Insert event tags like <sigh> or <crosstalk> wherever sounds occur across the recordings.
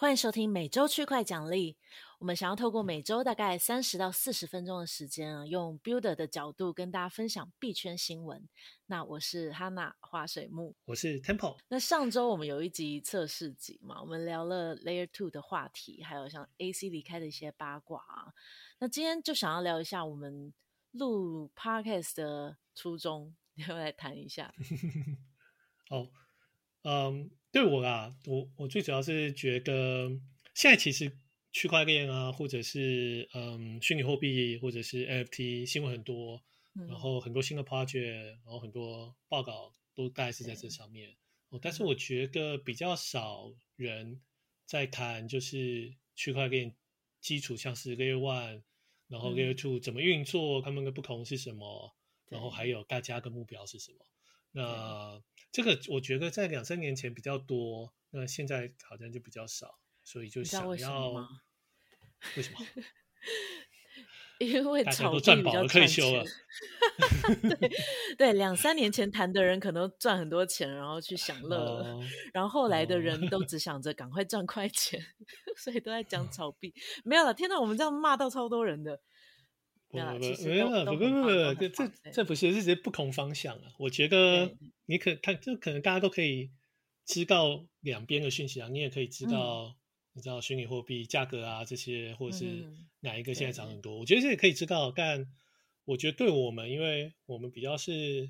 欢迎收听每周区块奖励。我们想要透过每周大概三十到四十分钟的时间啊，用 Builder 的角度跟大家分享币圈新闻。那我是 Hana 花水木，我是 Temple。那上周我们有一集测试集嘛，我们聊了 Layer Two 的话题，还有像 AC 离开的一些八卦啊。那今天就想要聊一下我们录 Podcast 的初衷，要来谈一下。<laughs> 哦，嗯。对我啦，我我最主要是觉得，现在其实区块链啊，或者是嗯虚拟货币，或者是 NFT 新闻很多，嗯，然后很多新的 project，然后很多报告都大概是在这上面。哦，但是我觉得比较少人在谈，就是区块链基础，像是 Layer One，然后 Layer Two 怎么运作，他们的不同是什么，然后还有大家的目标是什么。那这个我觉得在两三年前比较多，那现在好像就比较少，所以就想要为什么？<laughs> 因为大家都赚饱了，可以休了。对对，两三年前谈的人可能赚很多钱，然后去享 <laughs> 乐了，哦，然后后来的人都 <laughs> 只想着赶快赚快钱，所以都在讲炒币。没有了，天哪，我们这样骂到超多人的。不不不，没有，不不不不，这这不是，是直接不同方向啊。我觉得你可他就可能大家都可以知道两边的讯息啊，你也可以知道，你知道虚拟货币价格啊这些，或者是哪一个现在涨很多。我觉得这也可以知道，但我觉得对我们，因为我们比较是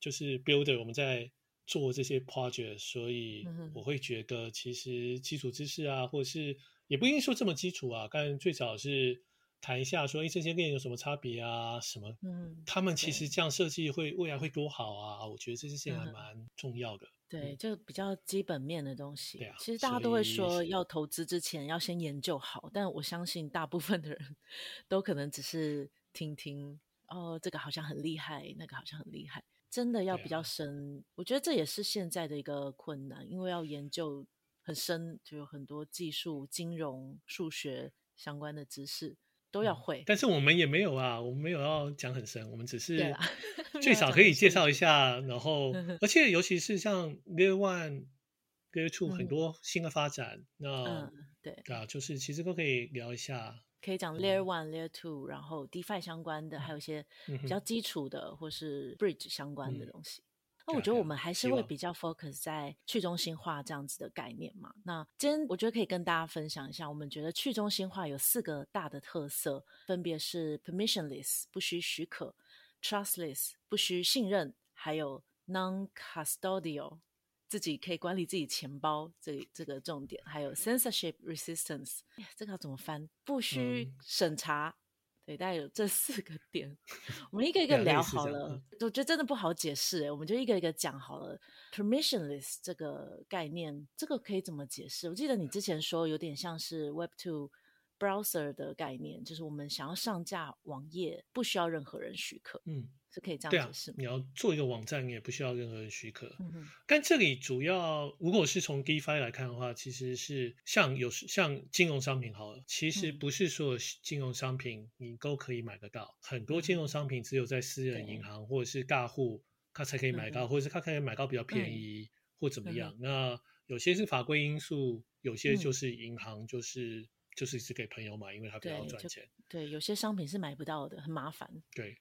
就是 builder，我们在做这些 project，所以我会觉得其实基础知识啊，或者是也不一定说这么基础啊，但最早是。谈一下说，哎，这些链有什么差别啊？什么？嗯，他们其实这样设计会未来会多好啊？我觉得这些事情还蛮重要的。对，嗯、就比较基本面的东西。对啊，其实大家都会说要投资之前要先研究好，但我相信大部分的人都可能只是听听哦，这个好像很厉害，那个好像很厉害。真的要比较深，我觉得这也是现在的一个困难，因为要研究很深，就有很多技术、金融、数学相关的知识。都要会、嗯，但是我们也没有啊，我们没有要讲很深，我们只是 <laughs> 最少可以介绍一下，然后而且尤其是像 Layer One、Layer Two 很多新的发展，嗯、那、嗯、对。啊，就是其实都可以聊一下，可以讲 Layer One、嗯、Layer Two，然后 DeFi 相关的，还有一些比较基础的、嗯、或是 Bridge 相关的东西。嗯那我觉得我们还是会比较 focus 在去中心化这样子的概念嘛。那今天我觉得可以跟大家分享一下，我们觉得去中心化有四个大的特色，分别是 permissionless 不需许可，trustless 不需信任，还有 non-custodial 自己可以管理自己钱包这这个重点，还有 censorship resistance 这个要怎么翻？不需审查。嗯对，大概有这四个点，我们一个一个聊好了。我觉得真的不好解释诶，我们就一个一个讲好了。Permissionless 这个概念，这个可以怎么解释？我记得你之前说有点像是 Web2 browser 的概念，就是我们想要上架网页，不需要任何人许可。嗯。是可以这样解释吗？啊，你要做一个网站，你也不需要任何人许可。嗯，但这里主要，如果是从 DeFi 来看的话，其实是像有像金融商品好了，其实不是所有金融商品你都可以买得到。很多金融商品只有在私人银行或者是大户，他才可以买到，嗯，或者是他可以买到比较便宜，嗯，或怎么样。嗯，那有些是法规因素，有些就是银行就是，嗯，就是只给朋友买，因为他比较赚钱。对，对，有些商品是买不到的，很麻烦。对。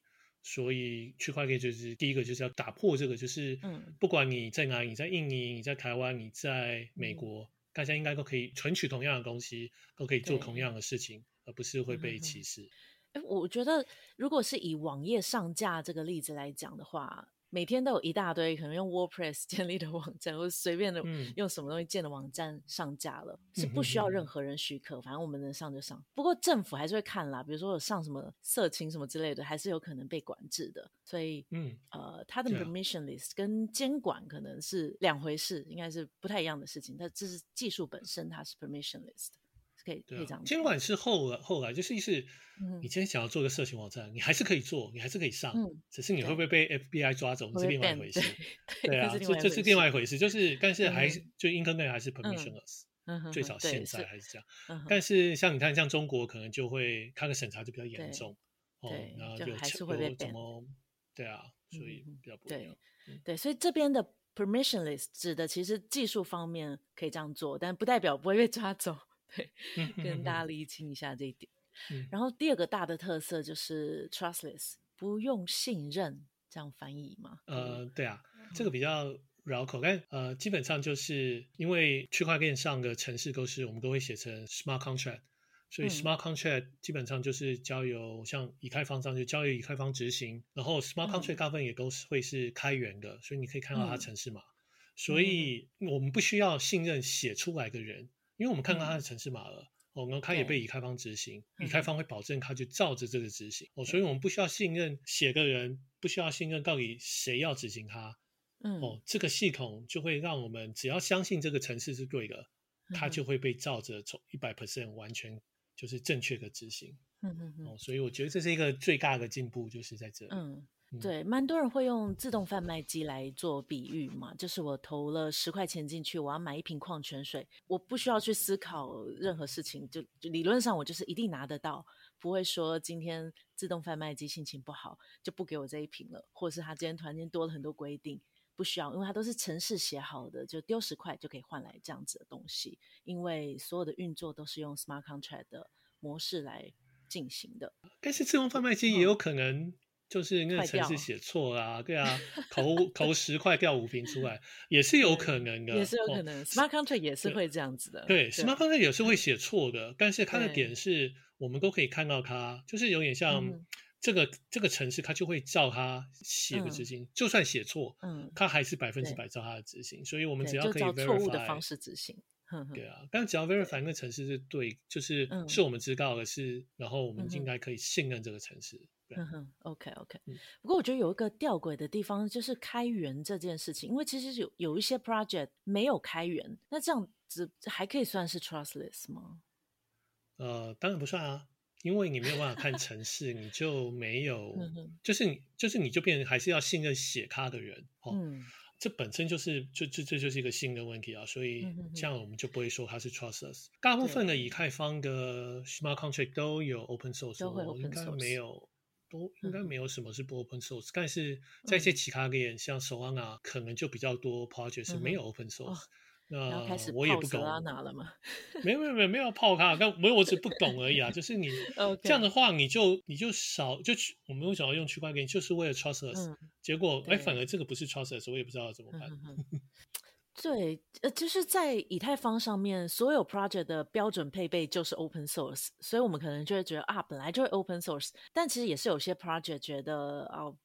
所以区块链就是第一个，就是要打破这个，就是嗯不管你在哪里，你在印尼，你在台湾，你在美国，嗯，大家应该都可以存取同样的东西，都可以做同样的事情，而不是会被歧视。哎，我觉得如果是以网页上架这个例子来讲的话。每天都有一大堆可能用 WordPress <laughs> 建立的网站，或者随便的用什么东西建的网站上架了，嗯，是不需要任何人许可，反正我们能上就上。不过政府还是会看啦，比如说有上什么色情什么之类的，还是有可能被管制的。所以，嗯，呃，它的 permission list 跟监管可能是两回事，应该是不太一样的事情。但这是技术本身，它是 permissionless 的。可以可以这样。监管是后来后来，就是意思，你今天想要做个色情网站，你还是可以做，你还是可以上，嗯、只是你会不会被 FBI 抓走，是另外一回事。对，对啊，这这是另外一回事，就是但是还是、嗯、就 Internet 还是 permissionless，、嗯、最少现在还是这样。但是像你看，像中国可能就会它的审查就比较严重，哦，然后就还是会被怎么？对啊，所以比较不一样。对，所以这边的 permissionless 指的其实技术方面可以这样做，但不代表不会被抓走。对，<laughs> 跟大家厘清一下这一点。然后第二个大的特色就是 trustless，不用信任，这样翻译吗？呃，对啊，这个比较绕口，但呃，基本上就是因为区块链上的城市都是我们都会写成 smart contract。所以 smart contract 基本上就是交由像以太坊上就交由以太坊执行，然后 smart contract 大部分也都是会是开源的，所以你可以看到它城市码。所以我们不需要信任写出来的人，因为我们看到它的城市码了，哦，然后它也被已开方执行，已开方会保证它就照着这个执行，哦，所以我们不需要信任写个人，不需要信任到底谁要执行它，哦，这个系统就会让我们只要相信这个城市是对的，它就会被照着从一百 percent 完全。就是正确的执行，嗯嗯嗯，所以我觉得这是一个最大的进步，就是在这里。嗯，对，蛮多人会用自动贩卖机来做比喻嘛，就是我投了十块钱进去，我要买一瓶矿泉水，我不需要去思考任何事情，就就理论上我就是一定拿得到，不会说今天自动贩卖机心情不好就不给我这一瓶了，或者是他今天突然间多了很多规定。不需要，因为它都是程式写好的，就丢十块就可以换来这样子的东西。因为所有的运作都是用 smart contract 的模式来进行的。但是自动贩卖机也有可能就是那个城市写错啦，对啊，<laughs> 投投十块掉五瓶出来也是有可能的，也是有可能。smart contract 也是会这样子的，对，smart contract 也是会写错的。但是它的点是我们都可以看到它，就是有点像。这个这个城市，它就会照它写的执行，嗯、就算写错，嗯，它还是百分之百照它的执行。所以，我们只要可以 verify 错误的方式执行，对啊。但只要 verify 那个城市是对，就是是我们知道的是，然后我们应该可以信任这个程式。嗯哼，OK OK。不过我觉得有一个吊诡的地方，就是开源这件事情，因为其实有有一些 project 没有开源，那这样子还可以算是 trustless 吗？呃，当然不算啊。因为你没有办法看城市，你就没 <laughs> 有，就是你就是你就变成还是要信任写它的人哦。嗯、这本身就是这这这就是一个新的问题啊，所以这样我们就不会说它是 trustless。大部分的以太坊的 smart contract 都有 open source，都会 open source，应该没有，都应该没有什么是不 open source。但是在一些其他链，像 Solana 可能就比较多 project 是没有 open source。那我也不懂？<laughs> 没有没有没有没有泡咖，但没有我只不懂而已啊。就是你 <laughs> 这样的话，你就你就少就去我们为什么要用区块链，就是为了 trustless。结果哎，反而这个不是 trustless，我也不知道怎么办。<laughs> 对，呃，就是在以太坊上面，所有 project 的标准配备就是 open source，所以我们可能就会觉得啊，本来就会 open source，但其实也是有些 project 觉得哦，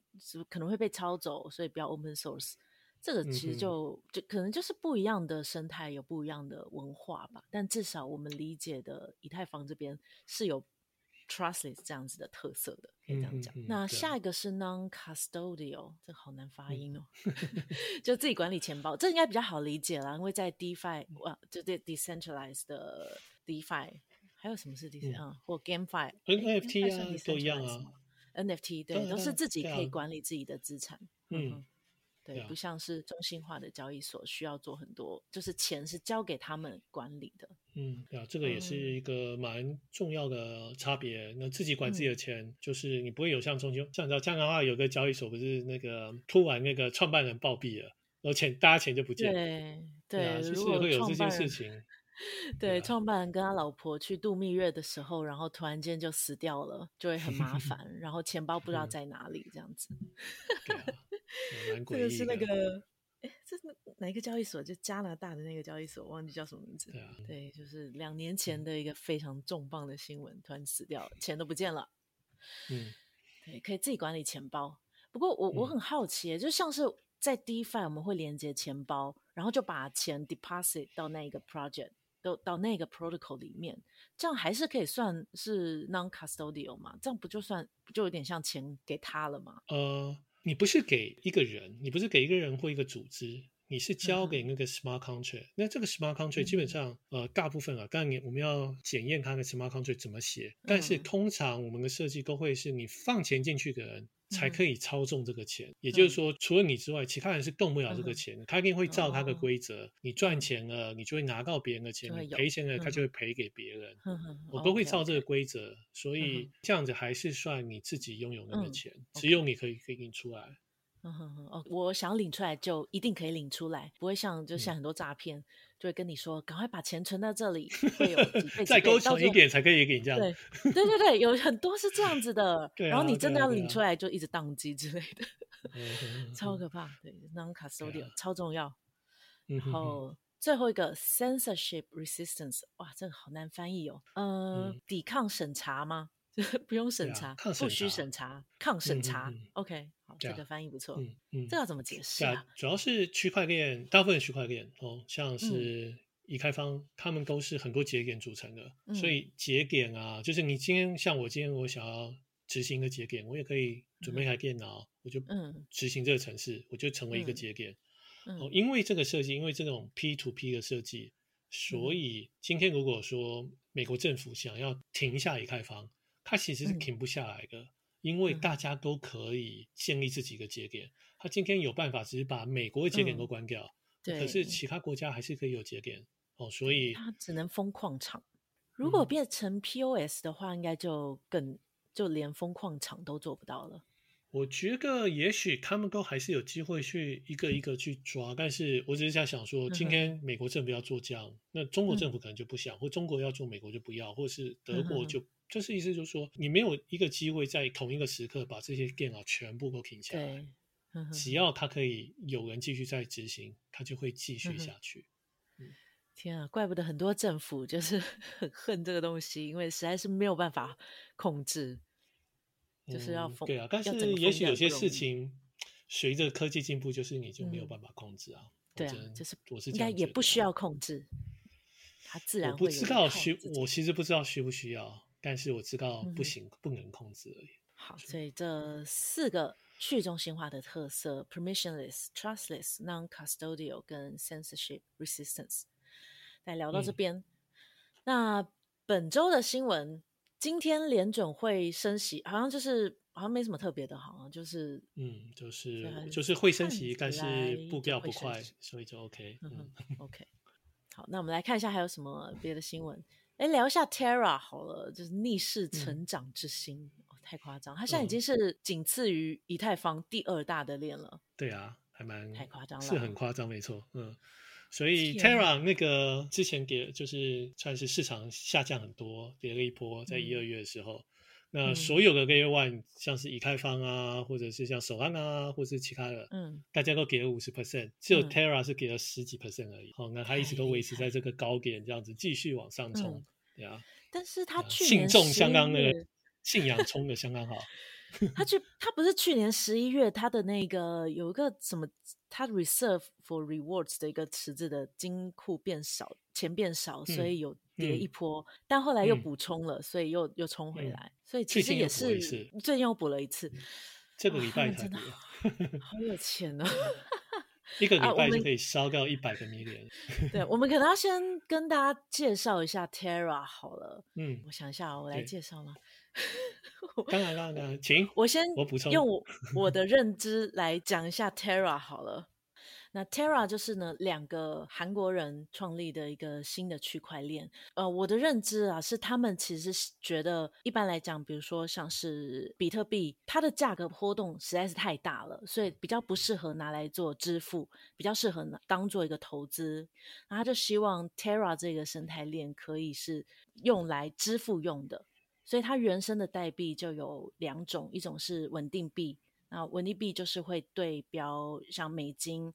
可能会被抄走，所以不要 open source。这个其实就、嗯、就可能就是不一样的生态，有不一样的文化吧。但至少我们理解的以太坊这边是有 trustless 这样子的特色的，可以这样讲。嗯、那下一个是 non-custodial，这个好难发音哦，嗯、<laughs> 就自己管理钱包，这应该比较好理解啦，因为在 DeFi，哇，就这 decentralized 的 DeFi，还有什么是 DeFi？、嗯、或 GameFi，NFT 啊，都一样啊，NFT 对，都是自己可以管理自己的资产，嗯。嗯对，不像是中心化的交易所需要做很多，就是钱是交给他们管理的。嗯，对啊，这个也是一个蛮重要的差别。嗯、那自己管自己的钱，嗯、就是你不会有像中心，像你知道加拿大有个交易所，不是那个突然那个创办人暴毙了，然后钱大家钱就不见了。<laughs> 对对，其实会有这些事情。对，对，创办人跟他老婆去度蜜月的时候，然后突然间就死掉了，就会很麻烦，<laughs> 然后钱包不知道在哪里，这样子。对啊。这个是那个，哎，这是哪一个交易所？就加拿大的那个交易所，忘记叫什么名字。对啊，对，就是两年前的一个非常重磅的新闻，突然死掉了，钱都不见了。<laughs> 嗯，对，可以自己管理钱包。不过我我很好奇，就像是在 DeFi 我们会连接钱包，然后就把钱 deposit 到那个 project，都到那个 protocol 里面，这样还是可以算是 non-custodial 吗？这样不就算不就有点像钱给他了吗？呃。你不是给一个人，你不是给一个人或一个组织，你是交给那个 smart contract。那这个 smart contract 基本上，呃，大部分啊，当然我们要检验它的 smart contract 怎么写，但是通常我们的设计都会是你放钱进去的人。才可以操纵这个钱，嗯、也就是说，除了你之外，其他人是动不了这个钱。的、他一定会照他的规则，哦、你赚钱了，你就会拿到别人的钱；你赔钱了，他就会赔给别人。嗯、我都会照这个规则，嗯、所以这样子还是算你自己拥有那个钱，嗯、只有你可以可以给你出来。嗯哼哼哦，我想领出来就一定可以领出来，不会像就像很多诈骗，嗯、就会跟你说赶快把钱存到这里，会有几 <laughs> 倍再勾存一点才可以给你这样。对对对对，有很多是这样子的，<laughs> 然后你真的要领出来就一直宕机之类的，<laughs> 超可怕。对，non-custodial 超重要。然后最后一个 censorship resistance，哇，这个好难翻译哦。呃，抵抗审查吗？不用审查，不需审查，抗审查。OK。这个翻译不错，嗯嗯，这要怎么解释啊？主要是区块链，大部分区块链哦，像是以太坊，他们都是很多节点组成的，所以节点啊，就是你今天像我今天我想要执行一个节点，我也可以准备一台电脑，我就嗯执行这个程式，我就成为一个节点。哦，因为这个设计，因为这种 P to P 的设计，所以今天如果说美国政府想要停下以太坊，它其实是停不下来的。因为大家都可以建立自己的节点，嗯、他今天有办法，只是把美国的节点都关掉，嗯、对，可是其他国家还是可以有节点哦，所以他只能封矿场。如果变成 POS 的话，应该就更就连封矿场都做不到了。我觉得也许他们都还是有机会去一个一个去抓，但是我只是在想说，今天美国政府要做这样，嗯、那中国政府可能就不想，嗯、或中国要做，美国就不要，或是德国就。嗯就是意思就是说，你没有一个机会在同一个时刻把这些电脑全部都停下来。只要它可以有人继续在执行，它就会继续下去。天啊，怪不得很多政府就是 <laughs> 很恨这个东西，因为实在是没有办法控制，就是要封。对啊，但是也许有些事情随着科技进步，就是你就没有办法控制啊。对啊，就是我是应该也不需要控制，它自然会。我不知道需，我其实不知道需不需要。但是我知道不行，嗯、不能控制而已。好，所以这四个去中心化的特色：permissionless、trustless、non-custodial 跟 censorship resistance。来聊到这边，嗯、那本周的新闻，今天联准会升息，好像就是好像没什么特别的，好像就是嗯，就是就是会升息，但是步调不快，所以就 OK。嗯，OK。好，那我们来看一下还有什么别的新闻。哎，聊一下 Terra 好了，就是逆势成长之星，嗯哦、太夸张，它现在已经是仅次于以太坊第二大的链了。对啊，还蛮太夸张了，是很夸张，没错。嗯，所以 Terra 那个之前跌，就是算是市场下降很多，跌了一波，在一二月的时候。嗯那所有的 Layer One，像是以太坊啊，或者是像手按啊，或者是其他的，嗯，大家都给了五十 percent，只有 Terra 是给了十几 percent 而已。好，那它一直都维持在这个高点，这样子继续往上冲，对啊。但是它去年信众相当的信仰冲的相当好。他去，他不是去年十一月，他的那个有一个什么，他 reserve for rewards 的一个池子的金库变少，钱变少，所以有跌一波，但后来又补充了，所以又又冲回来，所以其实也是最近又补了一次。这个礼拜真的好有钱哦，一个礼拜就可以烧掉一百个 million。对，我们可能要先跟大家介绍一下 Terra 好了。嗯，我想一下，我来介绍吗？<laughs> 当然，当然，请我先我补充，用我我的认知来讲一下 Terra 好了。那 Terra 就是呢，两个韩国人创立的一个新的区块链。呃，我的认知啊，是他们其实觉得，一般来讲，比如说像是比特币，它的价格波动实在是太大了，所以比较不适合拿来做支付，比较适合拿当做一个投资。然后他就希望 Terra 这个生态链可以是用来支付用的。所以它原生的代币就有两种，一种是稳定币，那稳定币就是会对标像美金，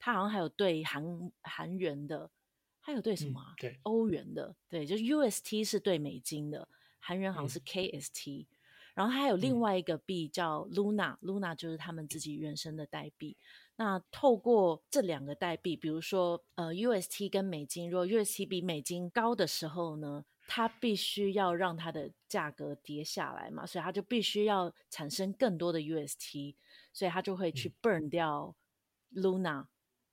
它好像还有对韩韩元的，还有对什么啊？嗯、对，欧元的，对，就是 UST 是对美金的，韩元好像是 KST，、嗯、然后还有另外一个币叫 Luna，Luna、嗯、就是他们自己原生的代币。那透过这两个代币，比如说呃 UST 跟美金，如果 UST 比美金高的时候呢，它必须要让它的价格跌下来嘛，所以它就必须要产生更多的 UST，所以它就会去 burn 掉 Luna，、嗯、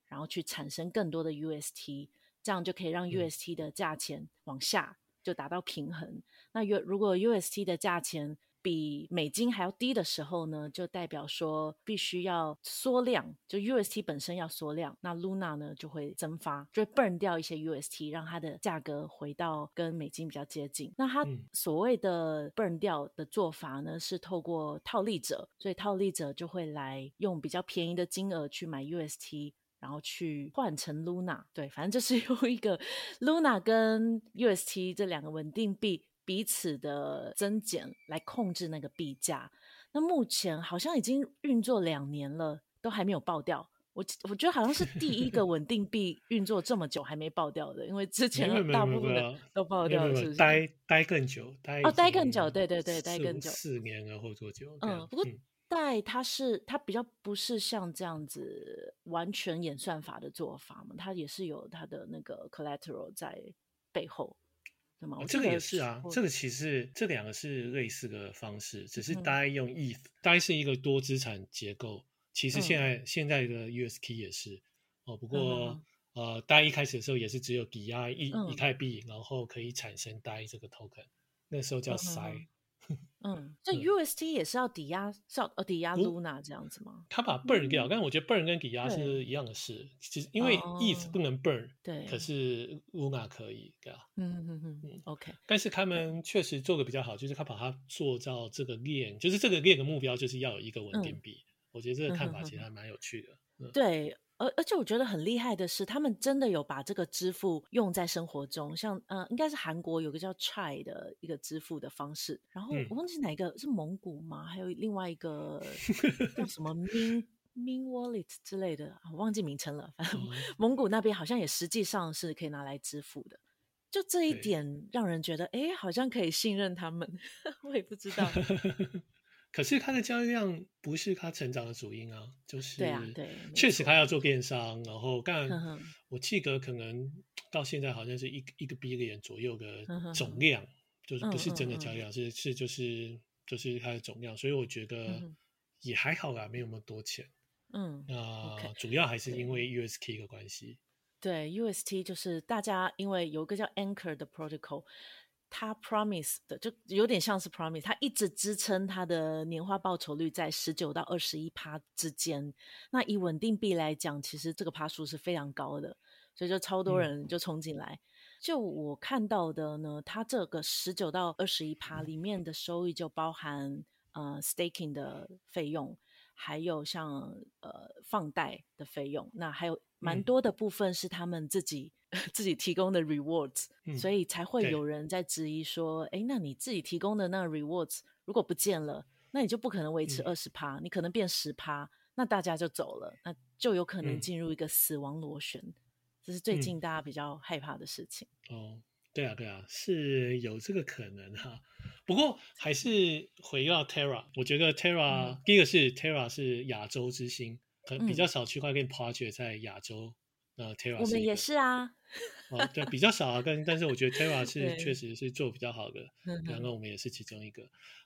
然后去产生更多的 UST，这样就可以让 UST 的价钱往下就达到平衡。那如果 UST 的价钱比美金还要低的时候呢，就代表说必须要缩量，就 UST 本身要缩量，那 Luna 呢就会增发，就会 burn 掉一些 UST，让它的价格回到跟美金比较接近。那它所谓的 burn 掉的做法呢，是透过套利者，所以套利者就会来用比较便宜的金额去买 UST，然后去换成 Luna。对，反正就是 <laughs> 用一个 Luna 跟 UST 这两个稳定币。彼此的增减来控制那个币价。那目前好像已经运作两年了，都还没有爆掉。我我觉得好像是第一个稳定币运作这么久还没爆掉的，因为之前大部分的都爆掉了，是不是？待待更久，待哦，待更久，对对对，待更久，四年了后多久？嗯，不过待它是它比较不是像这样子完全演算法的做法嘛，它也是有它的那个 collateral 在背后。哦，这个也是啊，这个其实这两个是类似的方式，只是 DAI 用 ETH，DAI、嗯、是一个多资产结构。其实现在、嗯、现在的 USK 也是。哦，不过、嗯、呃，DAI 一开始的时候也是只有抵押一、嗯、以太币，然后可以产生 DAI 这个 token，那时候叫 Sai。嗯嗯，这 UST 也是要抵押，是要呃抵押 Luna 这样子吗？他把 burn 掉，但是我觉得 burn 跟抵押是一样的事，其实因为 ETH 不能 burn，对，可是 Luna 可以，对吧？嗯嗯嗯嗯，OK。但是他们确实做的比较好，就是他把它做到这个链，就是这个链的目标就是要有一个稳定币。我觉得这个看法其实还蛮有趣的。嗯对。而而且我觉得很厉害的是，他们真的有把这个支付用在生活中，像呃，应该是韩国有个叫 Chai 的一个支付的方式，然后我忘记哪一个是蒙古吗？还有另外一个 <laughs> 叫什么 Min Min Wallet 之类的，我忘记名称了。反正蒙古那边好像也实际上是可以拿来支付的，就这一点让人觉得，哎，好像可以信任他们。<laughs> 我也不知道。可是它的交易量不是它成长的主因啊，就是对啊，对，确实它要。做电商，然后干，我记得可能到现在好像是一个一个 billion 左右的总量，就是不是真的交易量，是是就是就是它的总量，所以我觉得也还好啦，没有那么多钱，嗯，那主要还是因为 UST 的关系，对，UST 就是大家因为有一个叫 Anchor 的 protocol。他 promise 的就有点像是 promise，他一直支撑他的年化报酬率在十九到二十一趴之间。那以稳定币来讲，其实这个趴数是非常高的，所以就超多人就冲进来。嗯、就我看到的呢，它这个十九到二十一趴里面的收益就包含呃 staking 的费用，还有像呃放贷的费用，那还有蛮多的部分是他们自己。<laughs> 自己提供的 rewards，、嗯、所以才会有人在质疑说：“哎、欸，那你自己提供的那 rewards 如果不见了，那你就不可能维持二十趴，你可能变十趴，那大家就走了，那就有可能进入一个死亡螺旋。嗯”这是最近大家比较害怕的事情。嗯、哦，对啊，对啊，是有这个可能哈。不过还是回到 Terra，我觉得 Terra、嗯、第一个是 Terra 是亚洲之星，可能比较少区块链 project 在亚洲。呃，Terra 我们也是啊。哦，对，比较少啊，但但是我觉得 Terra <laughs> 是确实是做比较好的，<laughs> 然后我们也是其中一个。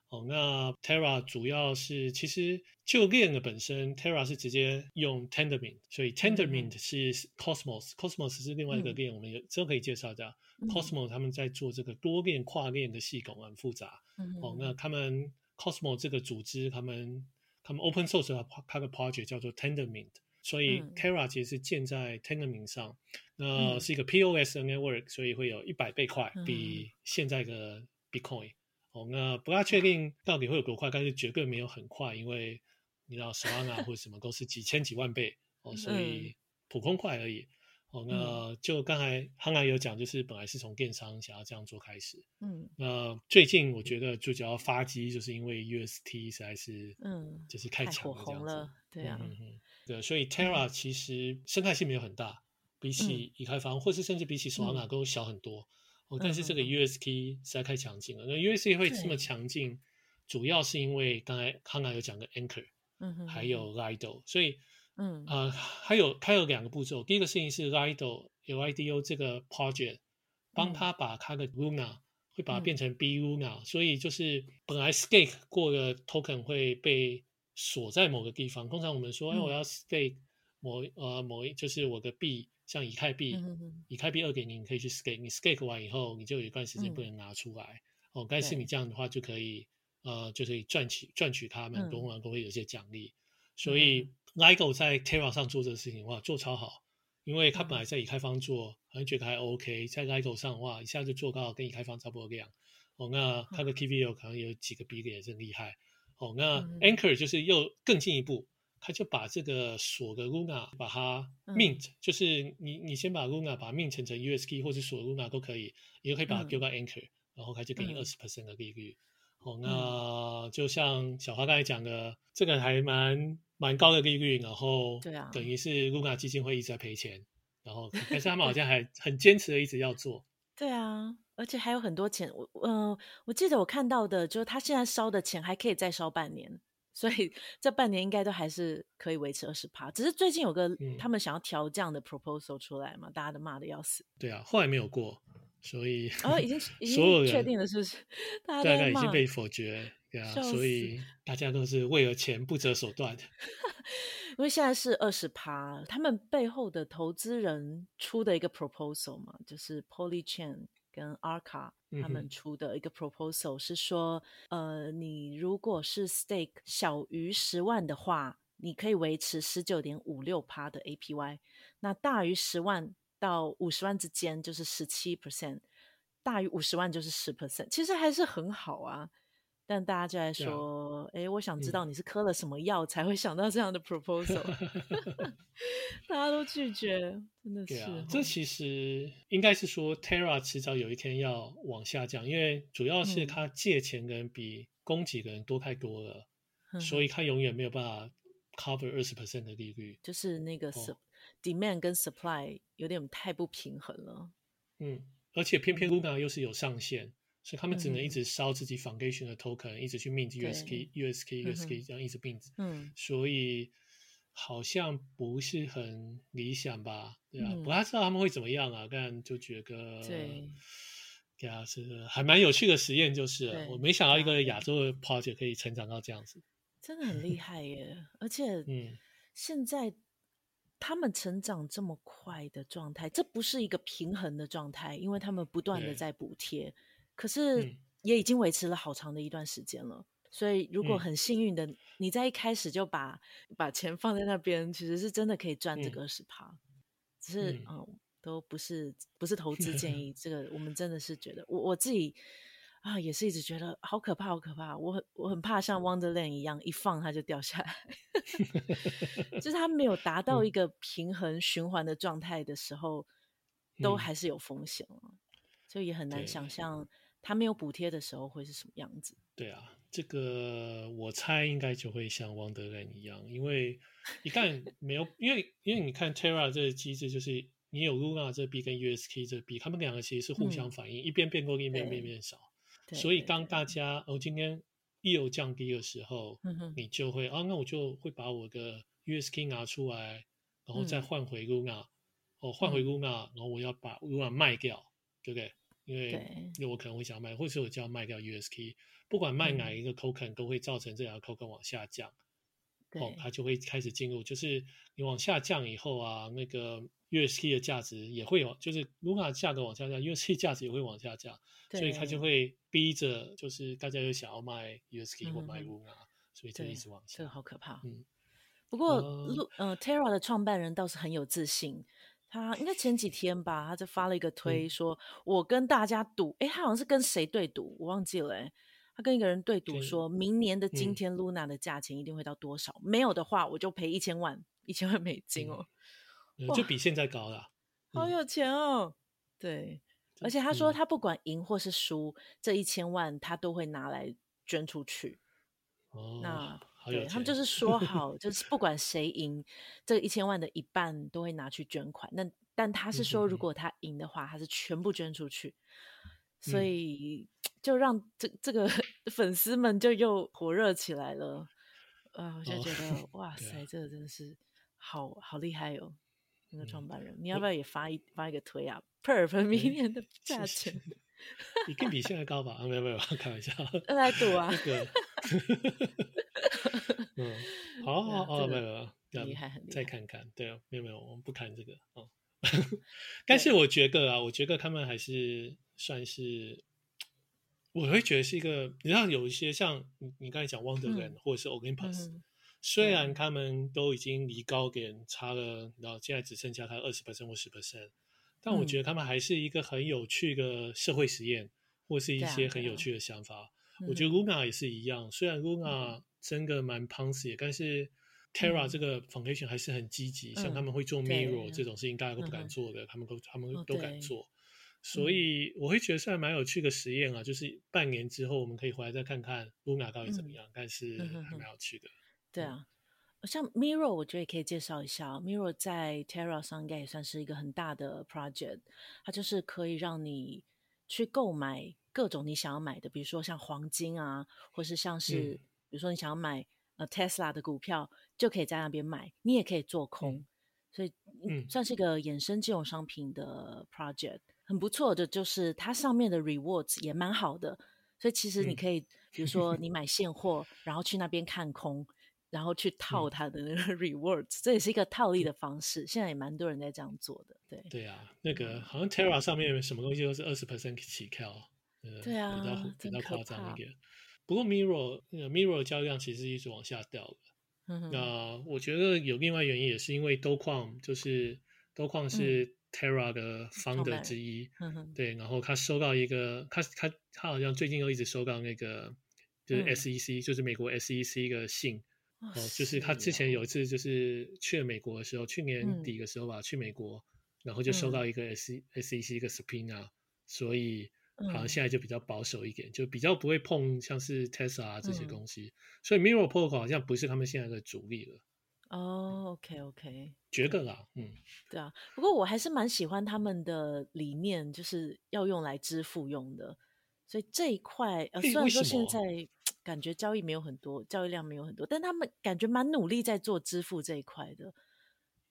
哦，那 Terra 主要是其实就链的本身，Terra 是直接用 Tendermint，所以 Tendermint 是 Cosmos，Cosmos 是另外一个链，我们有都可以介绍的。Cosmos 他们在做这个多链跨链的系统很复杂。哦，那他们 Cosmos 这个组织，他们他们 Open Source 的它的 project 叫做 Tendermint。所以 Terra 其实是建在 Tendermint 上，那、是一个 POS 的 network，所以会有一百倍快，比现在的 Bitcoin、嗯。哦，那不大确定到底会有多快，但是绝对没有很快，因为你知道 Solana 或者什么都是几千几万倍哦，所以普通快而已。哦，那就刚才憨憨有讲，就是本来是从电商想要这样做开始，嗯，那最近我觉得最主要发机就是因为 UST 实在是，嗯，就是太强了，这样子，对啊。嗯嗯对，所以 Terra 其实生态性没有很大，比起以太坊，或是甚至比起 Solana 都小很多。哦，但是这个 UST 实在太强劲了。那 UST 会这么强劲，主要是因为刚才康刚有讲的 Anchor，嗯，还有 Lido。所以，嗯。啊，还有它有两个步骤。第一个事情是 Lido Lido 这个 project 帮他把他的 Luna 会把它变成 B Luna，所以就是本来 Stake 过的 Token 会被锁在某个地方，通常我们说，哎，我要 stake 某呃某一，就是我的币，像以太币，以太币二点零，你可以去 stake，你 stake 完以后，你就有一段时间不能拿出来。嗯、哦，但是你这样的话就可以呃，就可以赚取赚取他们，通常都会有些奖励。嗯、所以 LIGO 在 Terra 上做这个事情，哇，做超好，因为他本来在以太坊做，好像觉得还 OK，在 LIGO 上哇，一下就做到跟以太坊差不多量。哦，那它的 TVL 可能有几个 billion 也真厉害。哦，那 Anchor 就是又更进一步，他就把这个锁的 Luna 把它 mint，、嗯、就是你你先把 Luna 把它 mint 成成 UST 或者锁 Luna 都可以，你就可以把它丢到 Anchor，、嗯、然后他就给你二十 percent 的利率。嗯、哦，那就像小花刚才讲的，这个还蛮蛮高的利率，然后对啊，等于是 Luna 基金会一直在赔钱，然后但是他们好像还很坚持的一直要做。<laughs> 对啊。而且还有很多钱，我嗯、呃，我记得我看到的，就是他现在烧的钱还可以再烧半年，所以 <laughs> 这半年应该都还是可以维持二十趴。只是最近有个、嗯、他们想要调这样的 proposal 出来嘛，大家都骂的要死。对啊，后来没有过，所以哦，已经已 <laughs> 经确定了，是不是？大概已经被否决，对啊，所以大家都是为了钱不择手段。<laughs> 因为现在是二十趴，他们背后的投资人出的一个 proposal 嘛，就是 Polychain。跟 Arca 他们出的一个 proposal 是说，嗯、呃，你如果是 stake 小于十万的话，你可以维持十九点五六趴的 APY；那大于十万到五十万之间就是十七 percent，大于五十万就是十 percent，其实还是很好啊。但大家就在说，哎、我想知道你是嗑了什么药才会想到这样的 proposal，、嗯、<laughs> <laughs> 大家都拒绝，真的是。啊、这其实应该是说，Terra 迟早有一天要往下降，因为主要是他借钱的人比供给的人多太多了，嗯、所以他永远没有办法 cover 二十 percent 的利率。就是那个 demand 跟 supply 有点太不平衡了。嗯，而且偏偏 Luna 又是有上限。所以他们只能一直烧自己 foundation 的 token，、嗯、一直去 mint USK USK USK 这样一直 mint，嗯，所以好像不是很理想吧？对啊，不、嗯、太知道他们会怎么样啊，但就觉得对，对啊，是还蛮有趣的实验，就是我没想到一个亚洲的 project 可以成长到这样子，<laughs> 真的很厉害耶！而且，<laughs> 嗯，现在他们成长这么快的状态，这不是一个平衡的状态，因为他们不断的在补贴。可是也已经维持了好长的一段时间了，嗯，所以如果很幸运的，嗯，你在一开始就把把钱放在那边，其实是真的可以赚这个二十趴。只是嗯，嗯，都不是不是投资建议，<laughs> 这个我们真的是觉得，我我自己啊也是一直觉得好可怕，好可怕。我很我很怕像 Wonderland 一样，一放它就掉下来，<laughs> 就是它没有达到一个平衡循环的状态的时候，嗯，都还是有风险了，所以也很难想象。他没有补贴的时候会是什么样子？对啊，这个我猜应该就会像 Wonderland 一样，因为一旦没有，因为因为你看 Terra 这个机制，就是你有 Luna 这币跟 USK 这币，他们两个其实是互相反应，嗯、一边变多，一边变变少。所以当大家哦今天 yield 降低的时候，你就会啊，那我就会把我的 USK 拿出来，然后再换回 Luna，哦换回 Luna，然后我要把 Luna 卖掉，对不对？因为因为我可能会想要卖，或者我就要卖掉 USK，不管卖哪一个 token、嗯、都会造成这两个 token 往下降，哦，它就会开始进入，就是你往下降以后啊，那个 USK 的价值也会有，就是 Luna 价格往下降，USK 价值也会往下降，所以它就会逼着，就是大家又想要卖 USK 或卖 Luna，、嗯、所以就一直往下。这个好可怕。嗯，不过路呃，呃 Terra 的创办人倒是很有自信。他应该前几天吧，他就发了一个推说，我跟大家赌，哎，他好像是跟谁对赌，我忘记了，哎，他跟一个人对赌，说明年的今天，Luna 的价钱一定会到多少？嗯、没有的话，我就赔一千万，一千万美金哦，嗯、就比现在高了，好有钱哦，对，而且他说他不管赢或是输，这一千万他都会拿来捐出去，哦，那。对，他们就是说好，<laughs> 就是不管谁赢，这一千万的一半都会拿去捐款。那但他是说，如果他赢的话，他是全部捐出去。所以就让这这个 <laughs> 粉丝们就又火热起来了。啊，我就觉得 <laughs> 哇塞，这个真的是好好厉害哦！那个创办人，你要不要也发一发一个推啊？Perf 明年的价钱，你更比现在高吧？啊，没有没有，开玩笑。来赌啊！<laughs> 嗯，好好好，没有没有，厉害，再看看，对啊，没有没有，我们不谈这个哦。<laughs> 但是我觉得啊，我觉得他们还是算是我会觉得是一个，你知道有一些像你你刚才讲 Wonderland、嗯、或者是 Olympus、嗯、虽然他们都已经离高点差了，然后现在只剩下他二十 percent 或十 percent，但我觉得他们还是一个很有趣的社会实验，或是一些很有趣的想法。我觉得 Luna 也是一样，虽然 Luna 真的蛮 Poncy，但是 Terra 这个 foundation 还是很积极，像他们会做 mirror 这种事情，大家都不敢做的，他们都他们都敢做。所以我会觉得算蛮有趣的实验啊，就是半年之后我们可以回来再看看 Luna 到底怎么样，但是还蛮有趣的。对啊，像 mirror 我觉得也可以介绍一下，mirror 在 Terra 上应该也算是一个很大的 project，它就是可以让你去购买。各种你想要买的，比如说像黄金啊，或是像是，嗯、比如说你想要买呃 Tesla 的股票，就可以在那边买。你也可以做空，嗯、所以嗯，算是一个衍生金融商品的 project，很不错的。就是它上面的 rewards 也蛮好的，所以其实你可以，嗯、比如说你买现货，然后去那边看空，然后去套它的那 <laughs> 个 rewards，、嗯、这也是一个套利的方式。现在也蛮多人在这样做的，对对啊，那个好像 Terra 上面什么东西都是二十 percent 起跳。对啊，比较比较夸张一点。不过 Mirror 那个 Mirror 的交易量其实一直往下掉的。那我觉得有另外原因，也是因为 Do Kwon 就是、嗯、Do Kwon 是 Terra 的 founder 之一。嗯、对，然后他收到一个，他他他好像最近又一直收到那个就是 SEC，、嗯、就是美国 SEC 一个信。哦，哦就是他之前有一次就是去了美国的时候，去年底的时候吧，嗯、去美国，然后就收到一个 SEC 一个 subpoena，所以。好像现在就比较保守一点，就比较不会碰像是 Tesla 啊这些东西，嗯、所以 Mirror Protocol 好像不是他们现在的主力了。哦，OK OK，觉得啦，嗯，对啊，不过我还是蛮喜欢他们的理念，就是要用来支付用的，所以这一块呃，虽然说现在 <tsk> 感觉交易没有很多，交易量没有很多，但他们感觉蛮努力在做支付这一块的。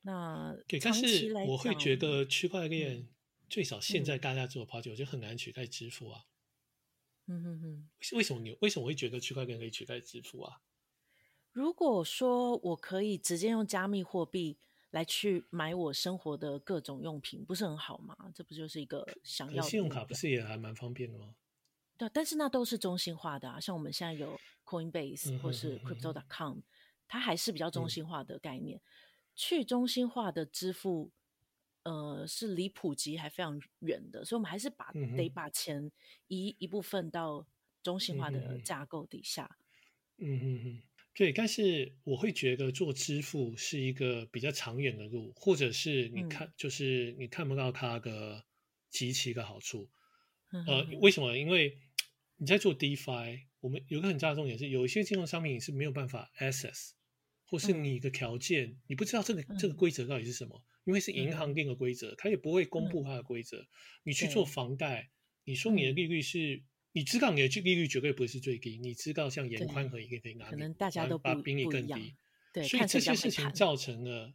那长期来讲，我会觉得区块链。嗯最少现在大家做 project，我觉得很难取代支付啊。嗯哼哼，为什么你为什么会觉得区块链可以取代支付啊？如果说我可以直接用加密货币来去买我生活的各种用品，不是很好吗？这不就是一个想要的？信用卡不是也还蛮方便的吗？对，但是那都是中心化的啊，像我们现在有 Coinbase 或是 Crypto.com，它还是比较中心化的概念。嗯、去中心化的支付。呃，是离普及还非常远的，所以我们还是把、嗯、得把钱移一部分到中心化的架构底下。嗯嗯嗯，对。但是我会觉得做支付是一个比较长远的路，或者是你看，嗯、就是你看不到它的极其的好处。呃，为什么？因为你在做 DeFi，我们有个很大的重点是，有一些金融商品你是没有办法 access，或是你的条件，嗯、你不知道这个这个规则到底是什么。因为是银行定的规则，它、嗯、也不会公布它的规则。嗯、你去做房贷，你说你的利率是，嗯、你知道你的利率绝对不会是最低，你知道像严宽和一个可以拿，可能大家都把比你更低。对，所以这些事情造成了，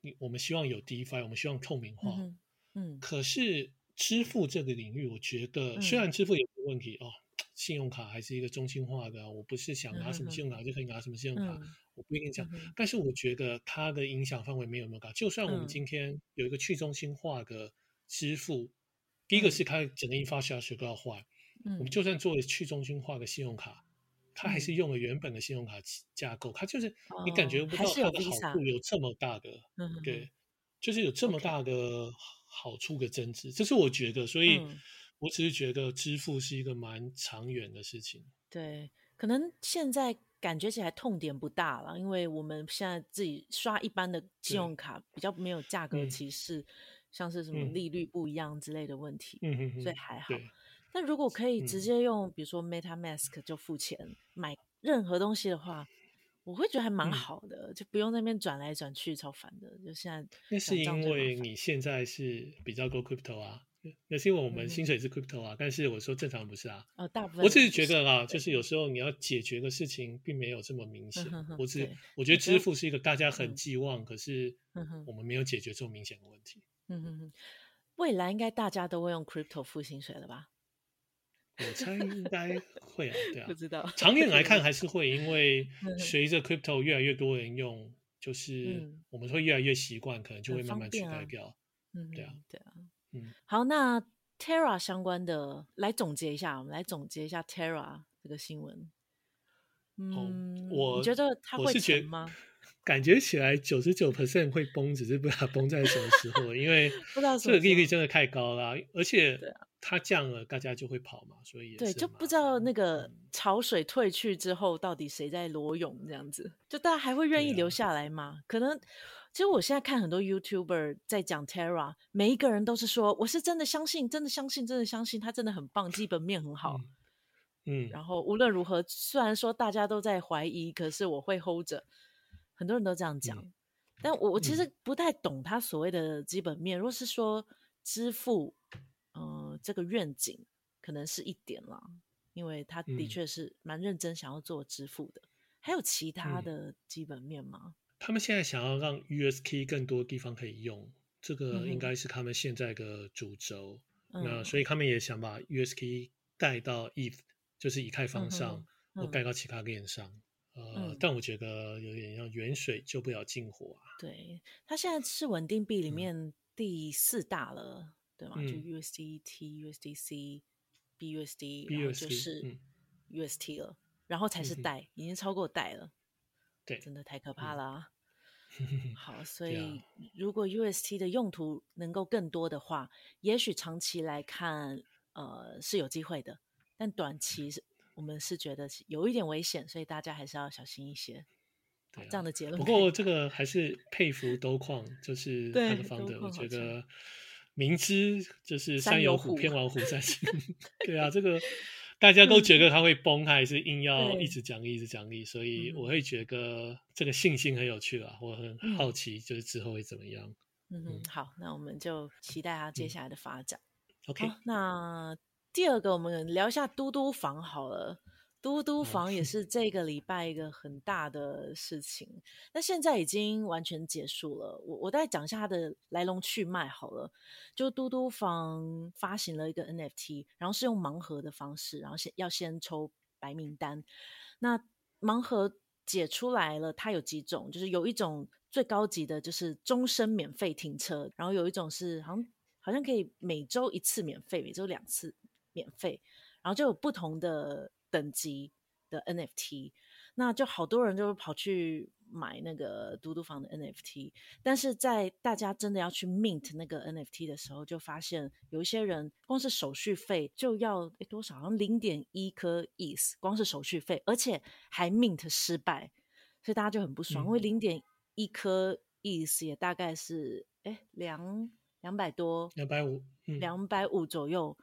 你我们希望有 DeFi，我们希望透明化。嗯，嗯可是支付这个领域，我觉得虽然支付有个问题、嗯、哦。信用卡还是一个中心化的，我不是想拿什么信用卡就可以拿什么信用卡，嗯、我不一定讲。嗯、但是我觉得它的影响范围没有那么高。就算我们今天有一个去中心化的支付，嗯、第一个是它整个 infrastructure 都要换。嗯、我们就算做了去中心化的信用卡，它还是用了原本的信用卡架构，它就是你感觉不到它的好处有这么大的，哦、对，就是有这么大的好处的增值，这是我觉得，所以。嗯我只是觉得支付是一个蛮长远的事情。对，可能现在感觉起来痛点不大了，因为我们现在自己刷一般的信用卡，比较没有价格歧视，嗯、像是什么利率不一样之类的问题，嗯、所以还好。对但如果可以直接用，比如说 MetaMask 就付钱、嗯、买任何东西的话，我会觉得还蛮好的，嗯、就不用那边转来转去，超烦的。就现在，那是因为你现在是比较多 crypto 啊。那是因为我们薪水是 crypto 啊，嗯、但是我说正常不是啊。哦，大部分我只是觉得啊，就是有时候你要解决的事情并没有这么明显。嗯、我只我觉得支付是一个大家很寄望，嗯、可是我们没有解决这么明显的问题。嗯哼哼，未来应该大家都会用 crypto 付薪水了吧？我猜应该会啊，对啊。<laughs> 不知道。长远来看还是会，因为 <laughs> 随着 crypto 越来越多人用，就是我们会越来越习惯，可能就会慢慢取代掉。嗯，对啊，对啊。嗯，好，那 Terra 相关的，来总结一下，我们来总结一下 Terra 这个新闻。嗯，我觉得它会沉吗？<laughs> 感觉起来九十九 percent 会崩，只是不知道崩在什么时候，因为 <laughs> 这个利率真的太高了，而且它降了，大家就会跑嘛，所以对，就不知道那个潮水退去之后，到底谁在裸泳这样子，就大家还会愿意留下来吗？啊、可能。其实我现在看很多 YouTuber 在讲 Terra，每一个人都是说我是真的相信，真的相信，真的相信，他真的很棒，基本面很 <laughs> 好。嗯，嗯，然后无论如何，虽然说大家都在怀疑，可是我会 hold 着。很多人都这样讲，嗯、但我我其实不太懂他所谓的基本面。嗯、如果是说支付，嗯、呃，这个愿景可能是一点啦，因为他的确是蛮认真想要做支付的。嗯、还有其他的基本面吗？他们现在想要让 USK 更多地方可以用，这个应该是他们现在的主轴。嗯、那所以他们也想把 USK 带到 ETH，就是以太坊上，或带到其他链上。嗯、呃，嗯、但我觉得有点像远水救不了近火啊。对，它现在是稳定币里面第四大了，嗯、对吗？就 USDT、USDC、BUSD，然后就是 UST 了，然后才是代，嗯、已经超过代了。对，真的太可怕了啊。嗯、好，<laughs> 所以如果 UST 的用途能够更多的话，也许长期来看，呃，是有机会的。但短期是，我们是觉得有一点危险，所以大家还是要小心一些。对、啊，这样的结论。不过这个还是佩服兜矿，就是他的方的，我觉得明知就是山有虎，偏往虎山行。<laughs> 对啊，这个。大家都觉得他会崩，他还是硬要一直奖励，一直奖励，所以我会觉得这个信心很有趣啊，我很好奇，就是之后会怎么样。嗯哼，好，那我们就期待他接下来的发展。OK，那第二个，我们聊一下嘟嘟房好了。嘟嘟房也是这个礼拜一个很大的事情，那现在已经完全结束了。我我再讲一下它的来龙去脉好了。就嘟嘟房发行了一个 NFT，然后是用盲盒的方式，然后先要先抽白名单。那盲盒解出来了，它有几种，就是有一种最高级的，就是终身免费停车，然后有一种是好像好像可以每周一次免费，每周两次免费，然后就有不同的。等级的 NFT，那就好多人就跑去买那个嘟嘟房的 NFT，但是在大家真的要去 mint 那个 NFT 的时候，就发现有一些人光是手续费就要诶多少，好像零点一颗 ETH，光是手续费，而且还 mint 失败，所以大家就很不爽，嗯、因为零点一颗 ETH 也大概是哎两两百多，两百五，两百五左右。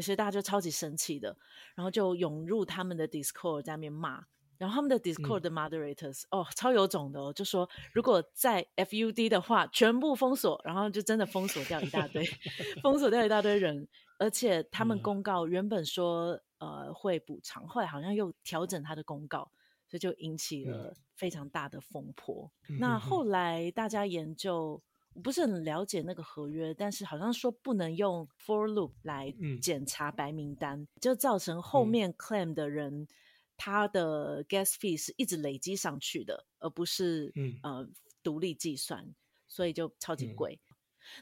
所以大家就超级生气的，然后就涌入他们的 Discord 在那边骂，然后他们的 Discord 的 moderators、嗯、哦超有种的哦，就说如果在 FUD 的话，全部封锁，然后就真的封锁掉一大堆，<laughs> 封锁掉一大堆人，而且他们公告原本说、嗯、呃会补偿，后来好像又调整他的公告，所以就引起了非常大的风波。嗯、那后来大家研究。不是很了解那个合约，但是好像说不能用 for loop 来检查白名单，嗯、就造成后面 claim 的人、嗯、他的 gas fee 是一直累积上去的，而不是、嗯、呃独立计算，所以就超级贵。嗯、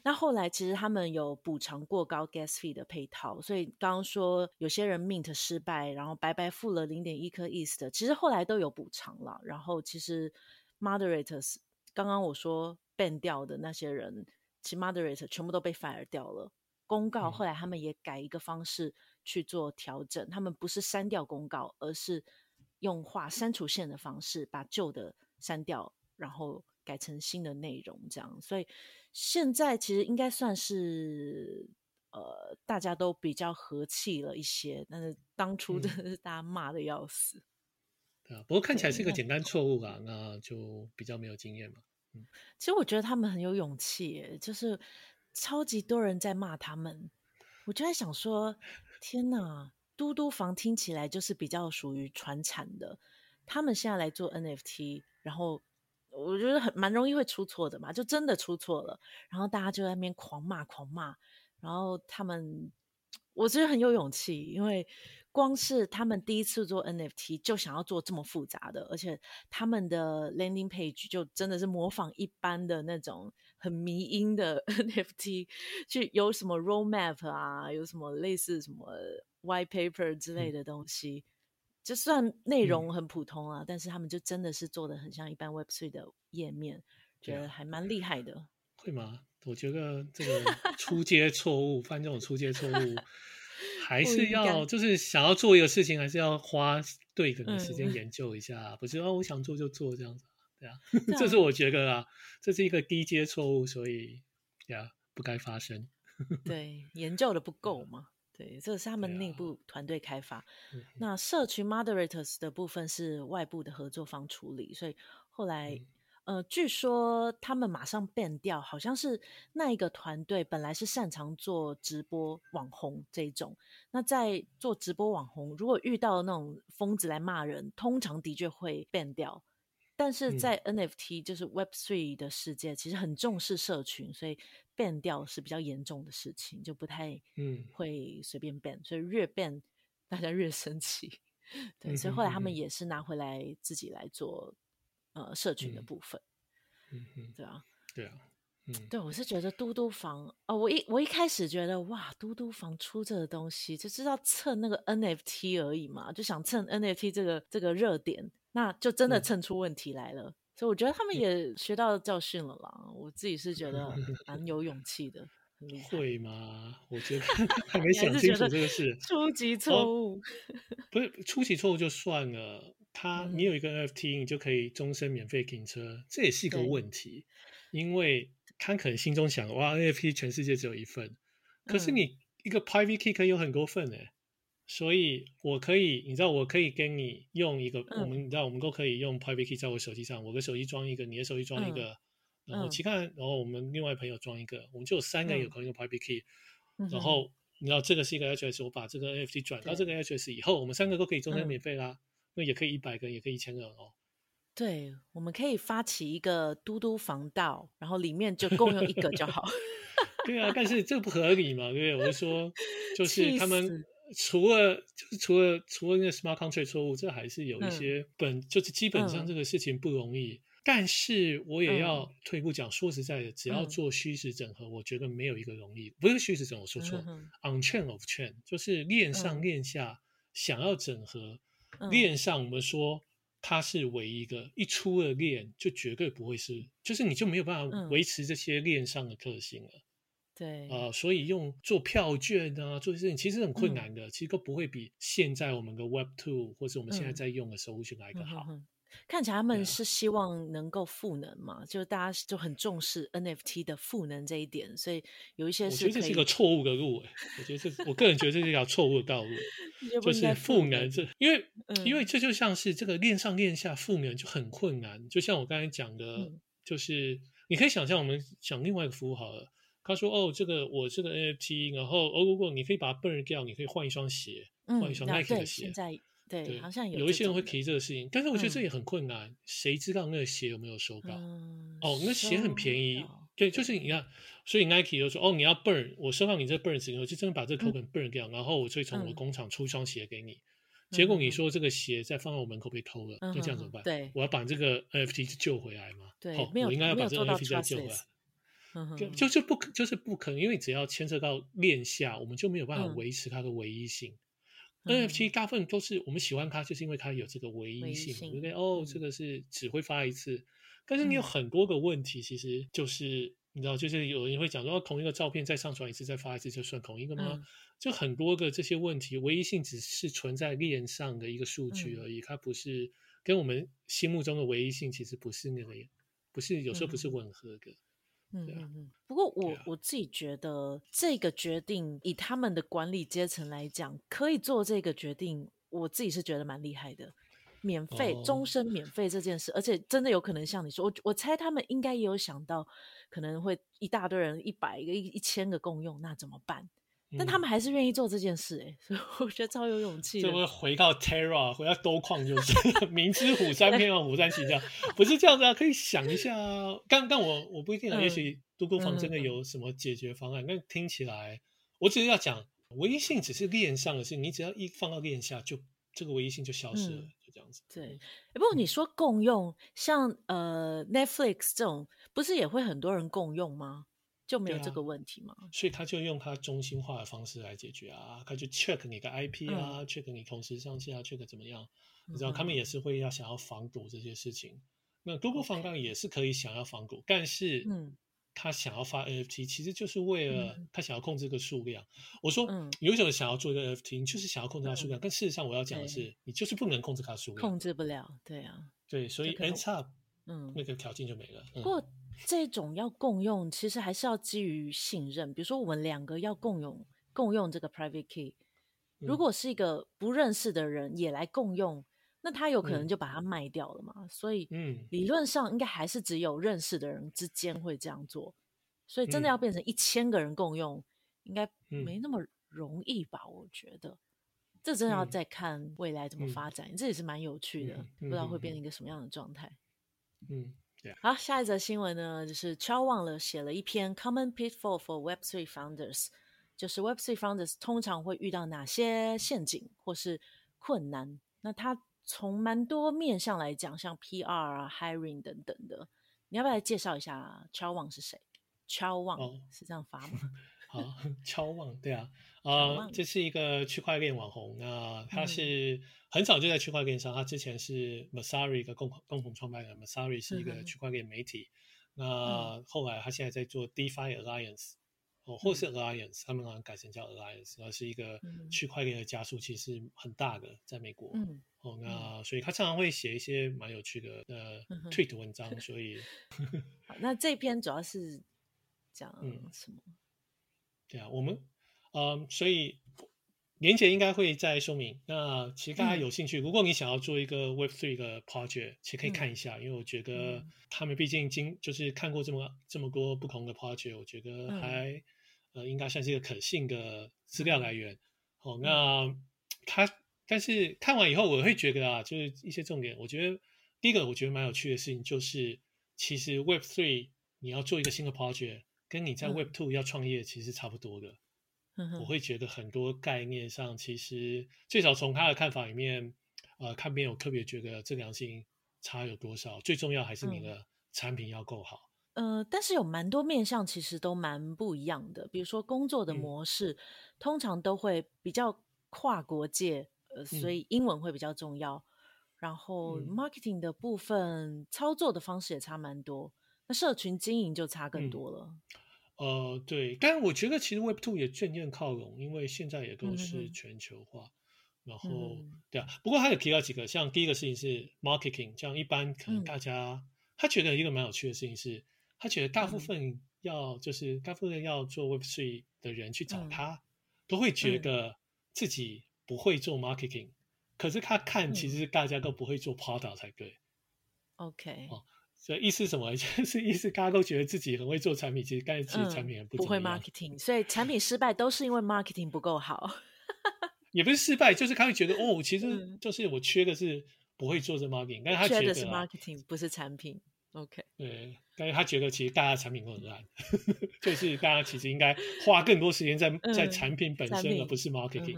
那后来其实他们有补偿过高 gas fee 的配套，所以刚刚说有些人 mint 失败，然后白白付了零点一颗 east，，其实后来都有补偿了。然后其实 moderators 刚刚我说。Ban 掉的那些人，其 moderator 全部都被 fire 掉了。公告后来他们也改一个方式去做调整，嗯、他们不是删掉公告，而是用画删除线的方式把旧的删掉，然后改成新的内容，这样。所以现在其实应该算是呃大家都比较和气了一些，但是当初真的是大家骂的要死。嗯、对啊，不过看起来是一个简单错误啊，那就比较没有经验嘛。其实我觉得他们很有勇气，就是超级多人在骂他们，我就在想说，天哪，嘟嘟房听起来就是比较属于传产的，他们现在来做 NFT，然后我觉得很蛮容易会出错的嘛，就真的出错了，然后大家就在那边狂骂狂骂，然后他们，我觉得很有勇气，因为。光是他们第一次做 NFT 就想要做这么复杂的，而且他们的 landing page 就真的是模仿一般的那种很迷因的 <laughs> NFT，去有什么 roadmap 啊，有什么类似什么 white paper 之类的东西，嗯、就算内容很普通啊，嗯、但是他们就真的是做的很像一般 Web3 的页面，觉得还蛮厉害的。会吗？我觉得这个出街错误，犯这种出街错误，还是要就是想要做一个事情，还是要花对等的时间研究一下，嗯、不是哦，我想做就做这样子。对啊，这是我觉得啊，这是一个低阶错误，所以呀，不该发生。<laughs> 对，研究的不够嘛？对，这是他们内部团队开发。啊、那社群 moderators 的部分是外部的合作方处理，所以后来、嗯、呃，据说他们马上变掉，好像是那一个团队本来是擅长做直播网红这一种，那在做直播网红，如果遇到那种疯子来骂人，通常的确会变掉。但是在 NFT、嗯、就是 Web Three 的世界，其实很重视社群，所以 ban 掉是比较严重的事情，就不太嗯会随便 ban，所以越 ban 大家越生气。<laughs> 对，嗯、所以后来他们也是拿回来自己来做、嗯、呃社群的部分。嗯嗯，对啊，对啊，嗯，对，我是觉得嘟嘟房哦，我一我一开始觉得哇，嘟嘟房出这个东西就知道蹭那个 NFT 而已嘛，就想蹭 NFT 这个这个热点。那就真的蹭出问题来了，嗯、所以我觉得他们也学到教训了啦。嗯、我自己是觉得 <laughs> 蛮有勇气的。会吗？我觉得还没想清楚这个事。初级错误、哦，不是初级错误就算了。他，你有一个 NFT，你就可以终身免费停车，嗯、这也是一个问题。因为他可能心中想，哇，NFT 全世界只有一份，可是你一个 private key 可以有很多份诶。所以，我可以，你知道，我可以跟你用一个，嗯、我们你知道，我们都可以用 private key 在我手机上，我的手机装一个，你的手机装一个，嗯、然后其他，然后我们另外朋友装一个，我们就有三个人有可能用 private key，嗯、然后你知道这个是一个 HOS，我把这个 NFT 转到这个 HOS 以后，我们三个都可以终身免费啦，嗯、那也可以一百个，也可以一千个哦。对，我们可以发起一个嘟嘟防盗，然后里面就共用一个就好。<laughs> 对啊，但是这不合理嘛？对不对？我是说，<laughs> 就是他们。除了就是除了除了那个 smart contract 错误，这还是有一些本、嗯、就是基本上这个事情不容易。嗯、但是我也要退一步讲，嗯、说实在的，只要做虚实整合，嗯、我觉得没有一个容易。不是虚实整合，我说错、嗯、，on chain of chain，就是链上链下想要整合。链、嗯、上我们说它是唯一一个，一出了链就绝对不会是，就是你就没有办法维持这些链上的特性了。对。啊、呃，所以用做票券啊，做这些事情其实很困难的，嗯、其实都不会比现在我们的 Web Two 或者我们现在在用的 solution 来得好。嗯嗯嗯、看起来他们是希望能够赋能嘛，啊、就是大家就很重视 NFT 的赋能这一点，所以有一些是。我觉得这是一个错误的路，哎，我觉得这，我个人觉得这是一条错误的道路，<laughs> 就是赋能这，因为、嗯、因为这就像是这个链上链下赋能就很困难，就像我刚才讲的，嗯、就是你可以想象，我们想另外一个服务好了。他说：“哦，这个我这个 NFT，然后哦，如果你可以把它 burn 掉，你可以换一双鞋，嗯、换一双 Nike 的鞋。对，对好像有有一些人会提这个事情，但是我觉得这也很困难。嗯、谁知道那个鞋有没有收到？嗯、哦，那鞋很便宜，到对，就是你看，所以 Nike 就说：哦，你要 burn，我收到你这 burn 之后，就真的把这个 token burn 掉，嗯、然后我就从我工厂出一双鞋给你。嗯、结果你说这个鞋再放在我门口被偷了，那、嗯、这样怎么办？对，我要把这个 NFT 救回来嘛？对，哦、我应该要把这个 NFT 再救回来。”就就是不可，就是不可能，因为只要牵涉到链下，我们就没有办法维持它的唯一性。嗯、NFT 大部分都是我们喜欢它，就是因为它有这个唯一性，对不对？哦，这个是只会发一次，但是你有很多个问题，其实就是你知道，就是有人会讲说，同一个照片再上传一次，再发一次，就算同一个吗？嗯、就很多个这些问题，唯一性只是存在链上的一个数据而已，它不是跟我们心目中的唯一性其实不是那个，不是有时候不是吻合的。嗯嗯嗯，不过我、啊、我自己觉得这个决定以他们的管理阶层来讲，可以做这个决定，我自己是觉得蛮厉害的。免费、终身免费这件事，哦、而且真的有可能像你说，我我猜他们应该也有想到，可能会一大堆人一百个、一一千个共用，那怎么办？但他们还是愿意做这件事，哎，<laughs> 所以我觉得超有勇气。就会回到 Terra，回到多矿，就是 <laughs> 明知虎山偏往虎山行，这样不是这样子啊？可以想一下啊。但但我我不一定啊，也许独孤房真的有什么解决方案。那、嗯、听起来，我只是要讲唯一性，只是链上的事，你只要一放到链下，就这个唯一性就消失了，嗯、就这样子。对，不过你说共用，像呃 Netflix 这种。不是也会很多人共用吗？就没有这个问题嘛？啊、所以他就用他中心化的方式来解决啊，他就 check 你的 IP 啊、嗯、，check 你同时上线啊，check 怎么样？你知道他们也是会要想要防堵这些事情。嗯、那 Google 防盗也是可以想要防堵但是嗯他想要发 NFT，其实就是为了他想要控制个数量。嗯、我说，嗯、有种想要做一个 NFT，你就是想要控制它数量，嗯、但事实上我要讲的是，你就是不能控制它数量，控制不了。对啊，对，所以 NCHUB 嗯，那个条件就没了。不过、嗯。这种要共用，其实还是要基于信任。比如说，我们两个要共用共用这个 private key，如果是一个不认识的人也来共用，那他有可能就把它卖掉了嘛。嗯、所以，理论上应该还是只有认识的人之间会这样做。所以，真的要变成一千个人共用，应该没那么容易吧？我觉得，这真的要再看未来怎么发展。嗯、这也是蛮有趣的，不知道会变成一个什么样的状态。嗯。好，下一则新闻呢，就是超忘了写了一篇 Common Pitfall for Web3 Founders，就是 Web3 Founders 通常会遇到哪些陷阱或是困难？那他从蛮多面向来讲，像 PR 啊、Hiring 等等的，你要不要来介绍一下超忘是谁？超忘、哦、是这样发吗？<laughs> 好，<laughs> 超旺，对啊。啊，这是一个区块链网红，那他是很早就在区块链上，他之前是 Messari 一个共共同创办人，Messari 是一个区块链媒体，那后来他现在在做 DeFi Alliance，哦，或是 Alliance，他们好像改成叫 Alliance，那是一个区块链的加速器是很大的，在美国，哦，那。所以他常常会写一些蛮有趣的呃 tweet 文章，<laughs> 所以，好，那这篇主要是讲 <laughs> 什么？对啊，我们。嗯，所以连结应该会再说明。那其实大家有兴趣，嗯、如果你想要做一个 Web Three 的 project，其实可以看一下，嗯、因为我觉得他们毕竟经就是看过这么这么多不同的 project，我觉得还、嗯、呃应该算是一个可信的资料来源。嗯、哦，那他但是看完以后，我会觉得啊，就是一些重点。我觉得第一个我觉得蛮有趣的事情就是，其实 Web Three 你要做一个新的 project，跟你在 Web Two 要创业其实差不多的。嗯我会觉得很多概念上，其实最少从他的看法里面，呃，看没有特别觉得这两性差有多少。最重要还是你的产品要够好。嗯、呃，但是有蛮多面向其实都蛮不一样的。比如说工作的模式，嗯、通常都会比较跨国界，呃，所以英文会比较重要。嗯、然后 marketing 的部分，嗯、操作的方式也差蛮多。那社群经营就差更多了。嗯呃，对，但我觉得其实 Web Two 也渐渐靠拢，因为现在也都是全球化。嗯、然后，嗯、对啊，不过他有提到几个，像第一个事情是 marketing，这样一般可能大家、嗯、他觉得一个蛮有趣的事情是，他觉得大部分要、嗯、就是大部分要做 Web Three 的人去找他，嗯、都会觉得自己不会做 marketing，、嗯、可是他看其实大家都不会做 product 才对。OK。哦所以意思是什么？<laughs> 就是意思，大家都觉得自己很会做产品，其实但是其实产品很不、嗯、不会 marketing，所以产品失败都是因为 marketing 不够好。<laughs> 也不是失败，就是他会觉得哦，其实就是我缺的是不会做这 marketing，但是他觉得 marketing，不是产品。OK，对，但是他觉得其实大家产品都很烂，<laughs> 就是大家其实应该花更多时间在、嗯、在产品本身，而不是 marketing。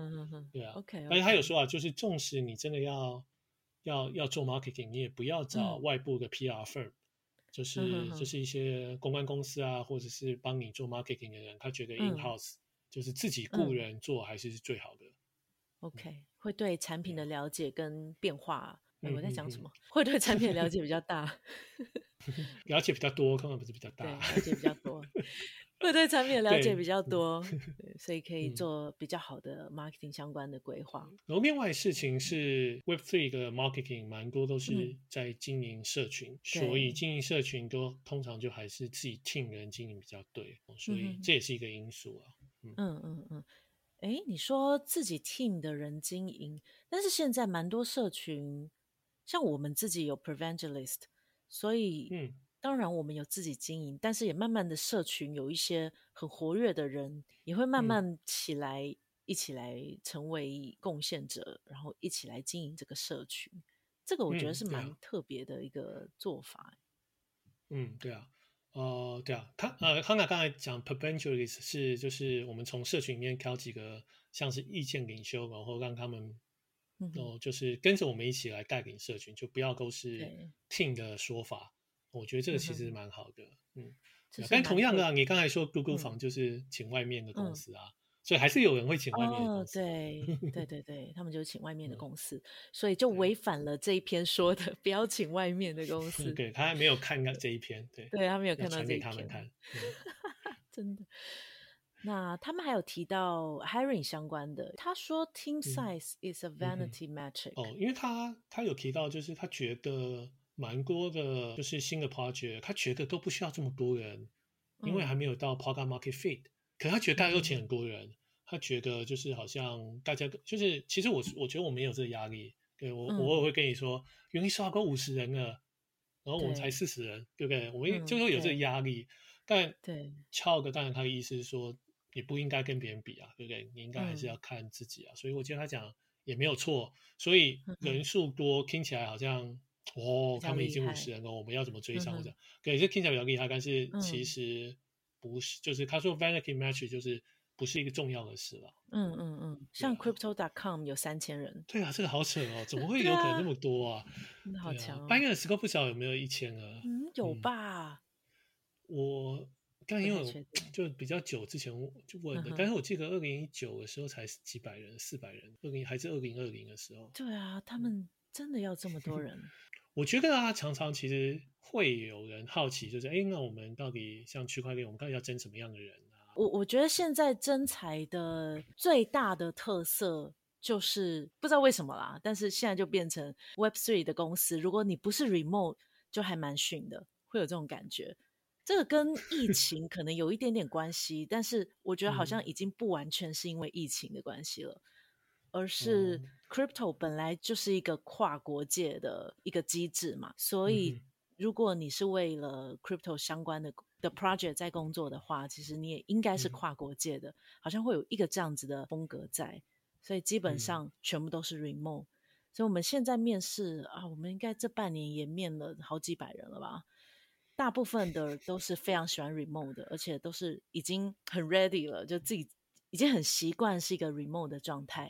对啊，OK. 但是他有说啊，就是纵使你真的要。要要做 marketing，你也不要找外部的 PR firm，、嗯、就是、就是一些公关公司啊，或者是帮你做 marketing 的人，他觉得 in house、嗯、就是自己雇人做还是最好的。OK，、嗯、会对产品的了解跟变化，嗯、我在讲什么？会对产品的了解比较大，<laughs> 了解比较多，根本不是比较 <laughs> 大，了解比较多。<laughs> 会对产品的了解比较多，所以可以做比较好的 marketing 相关的规划。然后另外事情是 Web Three 的 marketing 蛮多都是在经营社群，嗯、所以经营社群都通常就还是自己 team 人经营比较对，所以这也是一个因素啊。嗯嗯嗯，哎、嗯，你说自己 team 的人经营，但是现在蛮多社群，像我们自己有 Prevangelist，所以嗯。当然，我们有自己经营，但是也慢慢的社群有一些很活跃的人，也会慢慢起来，嗯、一起来成为贡献者，然后一起来经营这个社群。这个我觉得是蛮特别的一个做法。嗯，对啊，呃，对啊，他呃，康娜刚才讲 perpetualist 是就是我们从社群里面挑几个像是意见领袖，然后让他们哦、呃，就是跟着我们一起来带领社群，就不要都是 team 的说法。我觉得这个其实蛮好的，嗯。嗯但同样的、啊，你刚才说 Google 房就是请外面的公司啊。所以还是有人会请外面的公司。哦，对对 <laughs> 对对，他们就请外面的公司，嗯、所以就违反了这一篇说的不要请外面的公 <laughs> 司。对，他还没有看到这一篇，对，对他没有看到这一篇。传给他们看，<laughs> 真的。那他们还有提到 hiring 相关的，他说 team size is a vanity metric。哦，因为他他有提到，就是他觉得蛮多的，就是新的 project，他觉得都不需要这么多人，因为还没有到 product market fit。可他觉得大家都请很多人，嗯、他觉得就是好像大家就是其实我我觉得我没有这个压力，对我、嗯、我偶尔会跟你说，云一刷够五十人了，然后我们才四十人，对，对不对？我们就会有这个压力，嗯、但对。翘哥当然他的意思是说，你不应该跟别人比啊，对不对？你应该还是要看自己啊，嗯、所以我觉得他讲也没有错，所以人。数多、嗯、听起来好像哦，他们已经五十人了，我们要怎么追上？这样对，这听起来比较厉害，但是其实。嗯不是，就是他说 vanity metric 就是不是一个重要的事了。嗯嗯嗯，像 crypto.com 有三千人。对啊，这个好扯哦，怎么 <laughs> 会有可能那么多啊？真的好强哦。Binance 不知道有没有一千个？嗯，有吧。我但因为就比较久之前就问的，但是我记得二零一九的时候才几百人，四百人，二零还是二零二零的时候。对啊，他们真的要这么多人？<laughs> 我觉得啊，常常其实会有人好奇，就是哎，那我们到底像区块链，我们到底要争什么样的人啊？我我觉得现在征才的最大的特色就是不知道为什么啦，但是现在就变成 Web Three 的公司，如果你不是 Remote，就还蛮逊的，会有这种感觉。这个跟疫 <laughs> 情可能有一点点关系，但是我觉得好像已经不完全是因为疫情的关系了。而是 crypto 本来就是一个跨国界的一个机制嘛，所以如果你是为了 crypto 相关的的 project 在工作的话，其实你也应该是跨国界的，好像会有一个这样子的风格在，所以基本上全部都是 remote。所以我们现在面试啊，我们应该这半年也面了好几百人了吧，大部分的都是非常喜欢 remote 的，而且都是已经很 ready 了，就自己已经很习惯是一个 remote 的状态。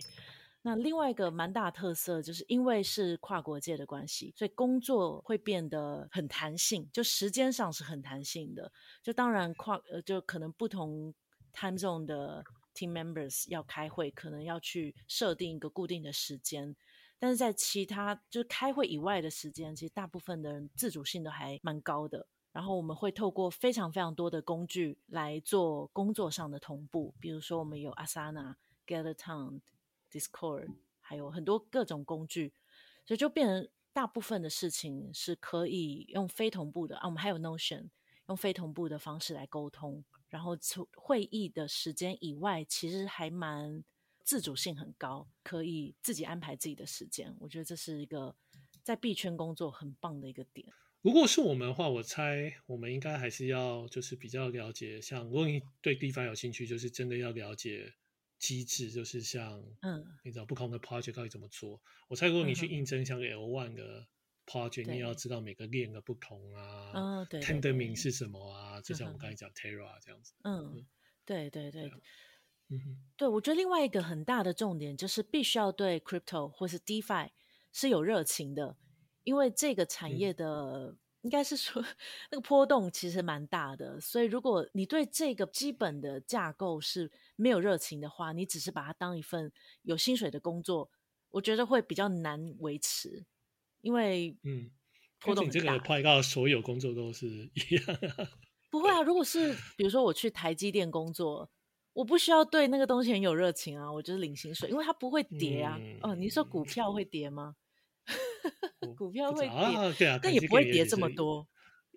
那另外一个蛮大特色，就是因为是跨国界的关系，所以工作会变得很弹性，就时间上是很弹性的。就当然跨呃，就可能不同 time zone 的 team members 要开会，可能要去设定一个固定的时间，但是在其他就是开会以外的时间，其实大部分的人自主性都还蛮高的。然后我们会透过非常非常多的工具来做工作上的同步，比如说我们有 Asana、Gather Town。Discord 还有很多各种工具，所以就变成大部分的事情是可以用非同步的啊。我们还有 Notion，用非同步的方式来沟通。然后从会议的时间以外，其实还蛮自主性很高，可以自己安排自己的时间。我觉得这是一个在币圈工作很棒的一个点。如果是我们的话，我猜我们应该还是要就是比较了解，像如果你对 DeFi 有兴趣，就是真的要了解。机制就是像，嗯，你知道不同的 project 到底怎么做？我猜如果你去应征像 L one 的 project，你也要知道每个链的不同啊，哦，对，Tendermint 是什么啊？就像我们刚才讲 Terra 这样子，嗯，对对对，嗯哼，对，我觉得另外一个很大的重点就是必须要对 crypto 或是 DeFi 是有热情的，因为这个产业的。应该是说，那个波动其实蛮大的，所以如果你对这个基本的架构是没有热情的话，你只是把它当一份有薪水的工作，我觉得会比较难维持，因为嗯，波动。你这个派到所有工作都是一样啊？不会啊，如果是 <laughs> 比如说我去台积电工作，我不需要对那个东西很有热情啊，我就是领薪水，因为它不会跌啊。嗯、哦，你说股票会跌吗？<laughs> 股票会跌，啊对啊，但也不会跌这么多。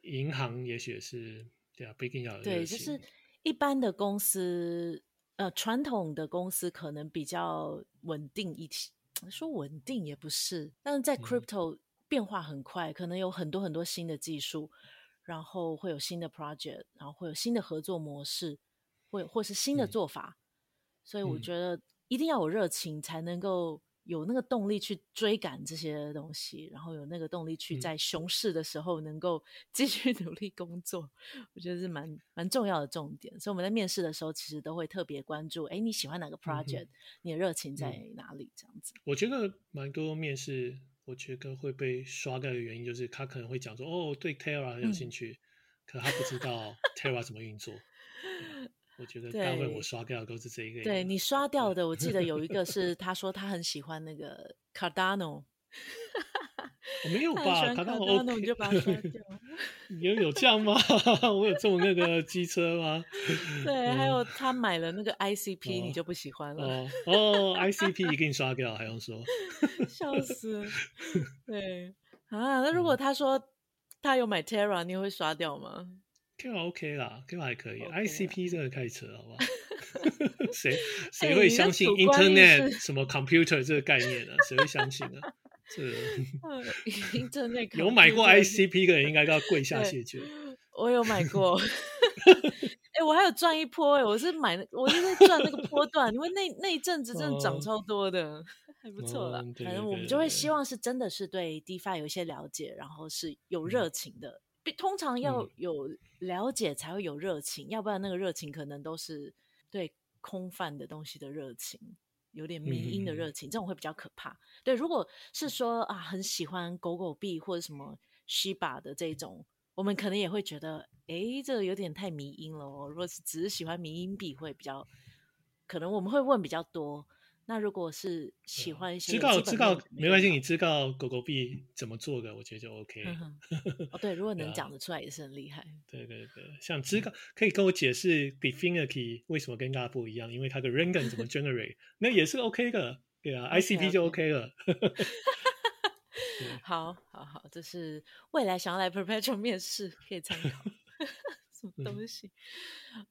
银行也许是对啊，不一定要对，就是一般的公司，呃，传统的公司可能比较稳定一些。说稳定也不是，但是在 crypto 变化很快，嗯、可能有很多很多新的技术，然后会有新的 project，然后会有新的合作模式，会或是新的做法。嗯、所以我觉得一定要有热情才能够。有那个动力去追赶这些东西，然后有那个动力去在熊市的时候能够 <laughs> 继续努力工作，嗯、我觉得是蛮蛮重要的重点。所以我们在面试的时候，其实都会特别关注，哎，你喜欢哪个 project？、嗯、你的热情在哪里？这样子。我觉得蛮多面试，我觉得会被刷掉的原因就是他可能会讲说，哦，对 Terra 很有兴趣，嗯、可他不知道 Terra 怎么运作。我觉得大部分我刷掉的都是这一个。对你刷掉的，我记得有一个是 <laughs> 他说他很喜欢那个 Cardano。我没有吧？卡达诺你就把它刷掉。<laughs> 有有这样吗？<laughs> 我有中那个机车吗？对，还有他买了那个 ICP，你就不喜欢了。哦哦，ICP 给你刷掉，还用说？笑死！对啊，那如果他说他有买 Terra，你会刷掉吗？Terra OK 啦，Terra 还可以。ICP 这个开车好不好？<laughs> 谁谁会相信 Internet 什么 Computer 这个概念呢？谁会相信呢？<laughs> 是，<laughs> 有买过 ICP 的人应该都要跪下谢绝。我有买过，哎、欸，我还有赚一波哎、欸，我是买，我是在赚那个波段，因为那那一阵子真的涨超多的，哦、还不错啦。哦、反正我们就会希望是真的是对 DeFi 有一些了解，然后是有热情的。嗯、通常要有了解才会有热情，嗯、要不然那个热情可能都是对空泛的东西的热情。有点迷因的热情，嗯、这种会比较可怕。对，如果是说啊，很喜欢狗狗币或者什么 Shiba 的这种，我们可能也会觉得，哎，这个有点太迷因了哦。如果是只是喜欢迷因币，会比较可能我们会问比较多。那如果是喜欢一些知道知道没关系，你知道狗狗币怎么做的，我觉得就 <laughs> OK。<laughs> 哦，对，如果能讲得出来也是很厉害。对对对，像知道可以跟我解释 Definity 为什么跟大家不一样，因为它的 Rangan 怎么 <laughs> generate，那也是 OK 的。对啊，ICP 就 OK 了。好好好，这是未来想要来 Perpetual 面试可以参考什么东西。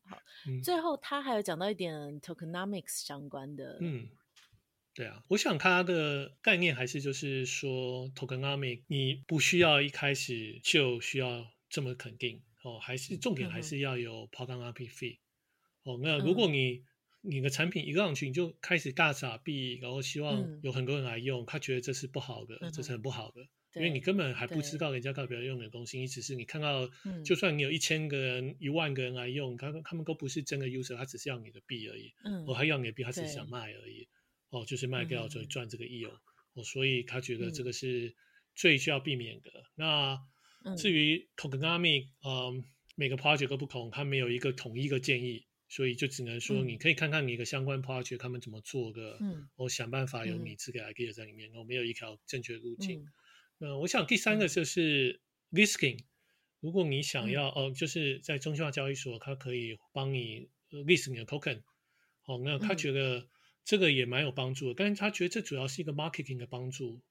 好，最后他还有讲到一点 Tokenomics 相关的，嗯。对啊，我想它的概念还是就是说，tokenomics 你不需要一开始就需要这么肯定哦，还是重点还是要有 tokenomics fee 哦。那如果你、嗯、你的产品一上去你就开始大撒币，然后希望有很多人来用，嗯、他觉得这是不好的，嗯、这是很不好的，因为你根本还不知道人家到底要用的东西，你只是你看到，就算你有一千个人、一万个人来用，他他们都不是真的 user，他只是要你的币而已，嗯，我还要你的币，他只是想卖而已。哦，就是卖掉就赚这个 yield，哦，所以他觉得这个是最需要避免的。嗯、那至于 tokenomics，嗯，每个 project 都不同，他没有一个统一的建议，所以就只能说你可以看看你的相关 project 他们怎么做的，嗯，我想办法有你这个 idea 在里面，我没有一条正确的路径。嗯、那我想第三个就是 risking 如果你想要，哦，就是在中心化交易所，它可以帮你 list 你的 token，哦，那他觉得。这个也蛮有帮助的，但是他觉得这主要是一个 marketing 的帮助，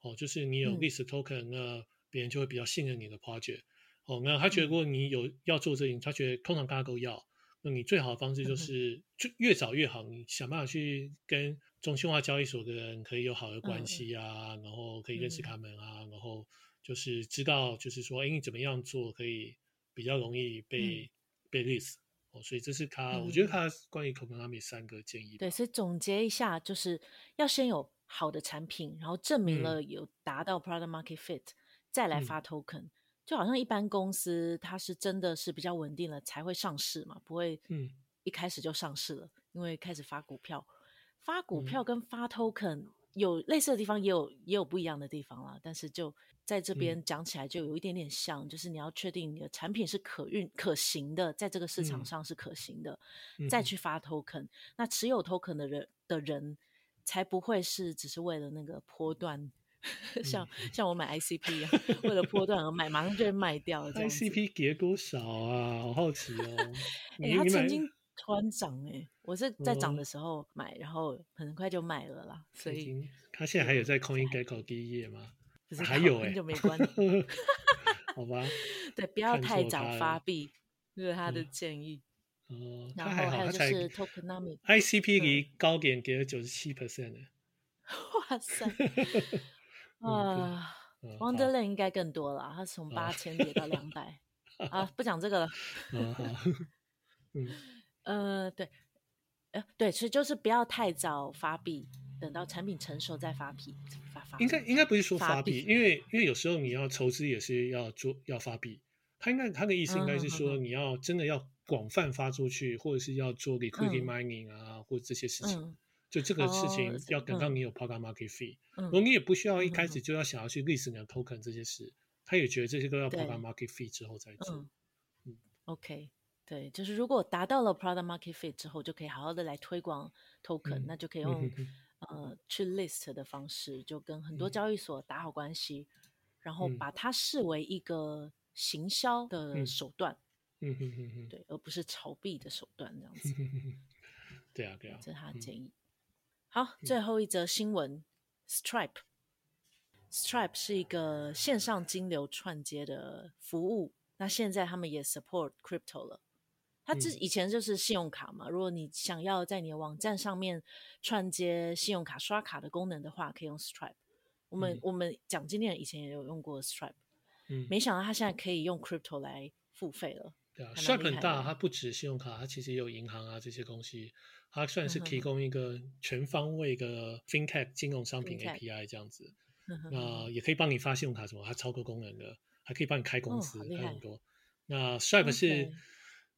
哦，就是你有 list token，、嗯、那别人就会比较信任你的 project，哦，那他觉得如果你有要做这个，他觉得通常大家都要，那你最好的方式就是就越早越好，你想办法去跟中心化交易所的人可以有好的关系啊，嗯、然后可以认识他们啊，嗯、然后就是知道就是说，哎，你怎么样做可以比较容易被、嗯、被 list。哦，所以这是他，嗯、我觉得他关于 tokenomics 三个建议。对，所以总结一下，就是要先有好的产品，然后证明了有达到 product market fit，、嗯、再来发 token。就好像一般公司，它是真的是比较稳定了才会上市嘛，不会嗯。一开始就上市了，嗯、因为开始发股票，发股票跟发 token 有类似的地方，也有也有不一样的地方啦，但是就。在这边讲起来就有一点点像，嗯、就是你要确定你的产品是可运可行的，在这个市场上是可行的，嗯、再去发 token。嗯、那持有 token 的人的人才不会是只是为了那个波段，<laughs> 嗯、像像我买 ICP 一样，为了波段而买，马上就会卖掉。ICP 跌多少啊？好好奇哦。<laughs> 哎、欸，它曾经突然涨哎、欸，我是在涨的时候买，然后很快就卖了啦。所以他现在还有在 CoinGecko 第一页吗？还有哎，就没关系，<laughs> 好吧。<laughs> 对，不要太早发币，这是他的建议。哦，然后还有就是 Tokenomics，ICP 离高点给了九十七 percent 的。哇塞！<laughs> 啊，Wonderland 应该更多了，他从八千跌到两百。啊，不讲这个了。嗯，呃，对，呃，对，其实就是不要太早发币。等到产品成熟再发币，发发币。应该应该不是说发币，因为因为有时候你要筹资也是要做要发币。他应该他的意思应该是说你要真的要广泛发出去，或者是要做 liquidity mining 啊，或者这些事情。就这个事情要等到你有 product market Fee，然后你也不需要一开始就要想要去 list 你的 token 这些事，他也觉得这些都要 product market Fee 之后再做。嗯，OK，对，就是如果达到了 product market fit 之后，就可以好好的来推广 token，那就可以用呃去 list 的方式，就跟很多交易所打好关系，然后把它视为一个行销的手段。嗯哼哼哼，对，而不是炒币的手段这样子。<laughs> 对啊，对啊，这是他的建议。嗯、好，最后一则新闻，Stripe。Stripe 是一个线上金流串接的服务，那现在他们也 support crypto 了。它之以前就是信用卡嘛，如果你想要在你的网站上面串接信用卡刷卡的功能的话，可以用 Stripe。我们、嗯、我们讲今天以前也有用过 Stripe，嗯，没想到它现在可以用 crypto 来付费了。对啊，Stripe 很大，它不止信用卡，它其实也有银行啊这些东西，它算是提供一个全方位的 FinTech 金融商品 API 这样子。那也可以帮你发信用卡什么，它超多功能的，还可以帮你开公司，还有很多。那 Stripe 是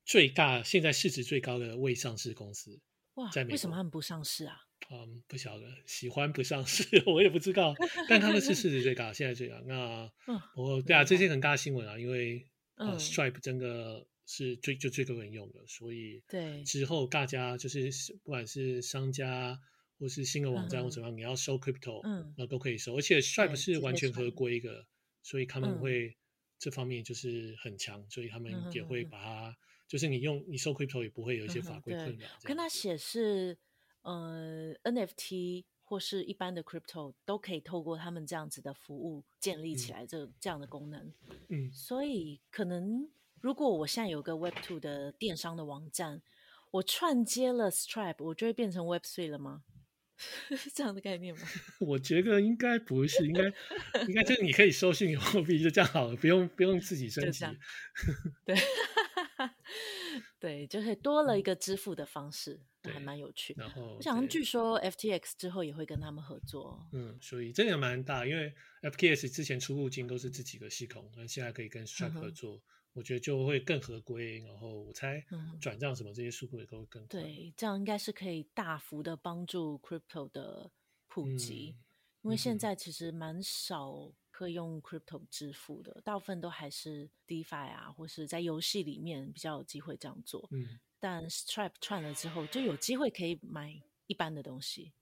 最大，现在市值最高的未上市公司。哇，在美国为什么他们不上市啊？嗯，不晓得，喜欢不上市，<laughs> 我也不知道。但他们是市值最高，现在最高。那 <laughs> 我对啊，这些很大新闻啊，因为呃 Stripe 真的。是最就最多人用的，所以对之后大家就是不管是商家或是新的网站或怎么样，嗯、你要收 crypto，嗯，那都可以收，而且 Stripe 是完全合规的，所以他们会这方面就是很强，嗯、所以他们也会把它，嗯、就是你用你收 crypto 也不会有一些法规困扰。跟他写是呃 NFT 或是一般的 crypto 都可以透过他们这样子的服务建立起来这、嗯、这样的功能，嗯，所以可能。如果我现在有个 Web Two 的电商的网站，我串接了 Stripe，我就会变成 Web Three 了吗？是 <laughs> 这样的概念吗？<laughs> 我觉得应该不是，应该应该就是你可以收虚拟货币就这样好了，不用不用自己 <laughs> 升级。对，对，就是多了一个支付的方式，嗯、还蛮有趣。然后，我想据说 FTX 之后也会跟他们合作。嗯，所以这个蛮大，因为 FTX 之前出入金都是自己的系统，那现在可以跟 Stripe 合作。嗯我觉得就会更合规，然后我猜转账什么这些速度也都会更快。嗯。对，这样应该是可以大幅的帮助 crypto 的普及，嗯、因为现在其实蛮少可以用 crypto 支付的，大部分都还是 DeFi 啊，或是在游戏里面比较有机会这样做。嗯，但 Stripe 串了之后，就有机会可以买一般的东西，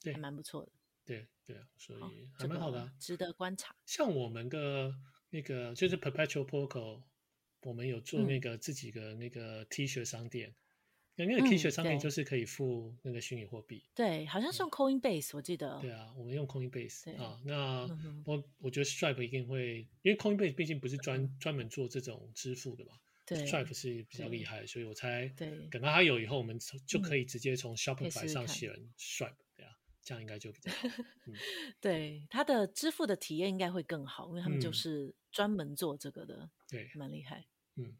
对，还蛮不错的。对对啊，所以还蛮好的，啊，值得观察。像我们的那个就是 Perpetual Protocol。我们有做那个自己的那个 T 恤商店，嗯、那个 T 恤商品就是可以付那个虚拟货币。对，好像是用 Coinbase，、嗯、我记得。对啊，我们用 Coinbase 啊。那我、我觉得 Stripe 一定会，因为 Coinbase 毕竟不是专专门做这种支付的嘛。对，Stripe 是比较厉害，所以我猜，对，等到它有以后，我们就可以直接从 Shopify 上选 Stripe，对啊，这样应该就比较好。<laughs> 嗯、对，它的支付的体验应该会更好，因为他们就是专门做这个的，嗯、对，蛮厉害。嗯，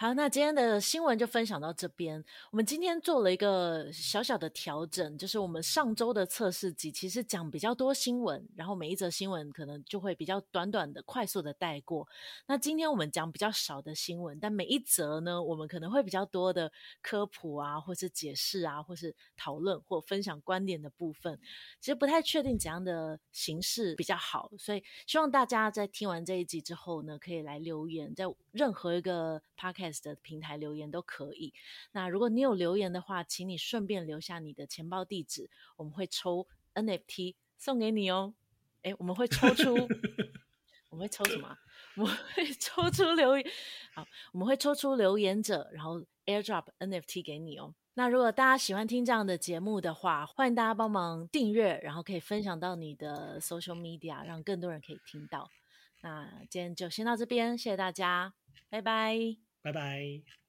好，那今天的新闻就分享到这边。我们今天做了一个小小的调整，就是我们上周的测试集其实讲比较多新闻，然后每一则新闻可能就会比较短短的、快速的带过。那今天我们讲比较少的新闻，但每一则呢，我们可能会比较多的科普啊，或是解释啊，或是讨论或分享观点的部分。其实不太确定怎样的形式比较好，所以希望大家在听完这一集之后呢，可以来留言，在任何一个 p o c a s t 的平台留言都可以。那如果你有留言的话，请你顺便留下你的钱包地址，我们会抽 NFT 送给你哦。诶，我们会抽出，<laughs> 我们会抽什么？我们会 <laughs> 抽出留言，好，我们会抽出留言者，然后 airdrop NFT 给你哦。那如果大家喜欢听这样的节目的话，欢迎大家帮忙订阅，然后可以分享到你的 social media，让更多人可以听到。那今天就先到这边，谢谢大家，拜拜，拜拜。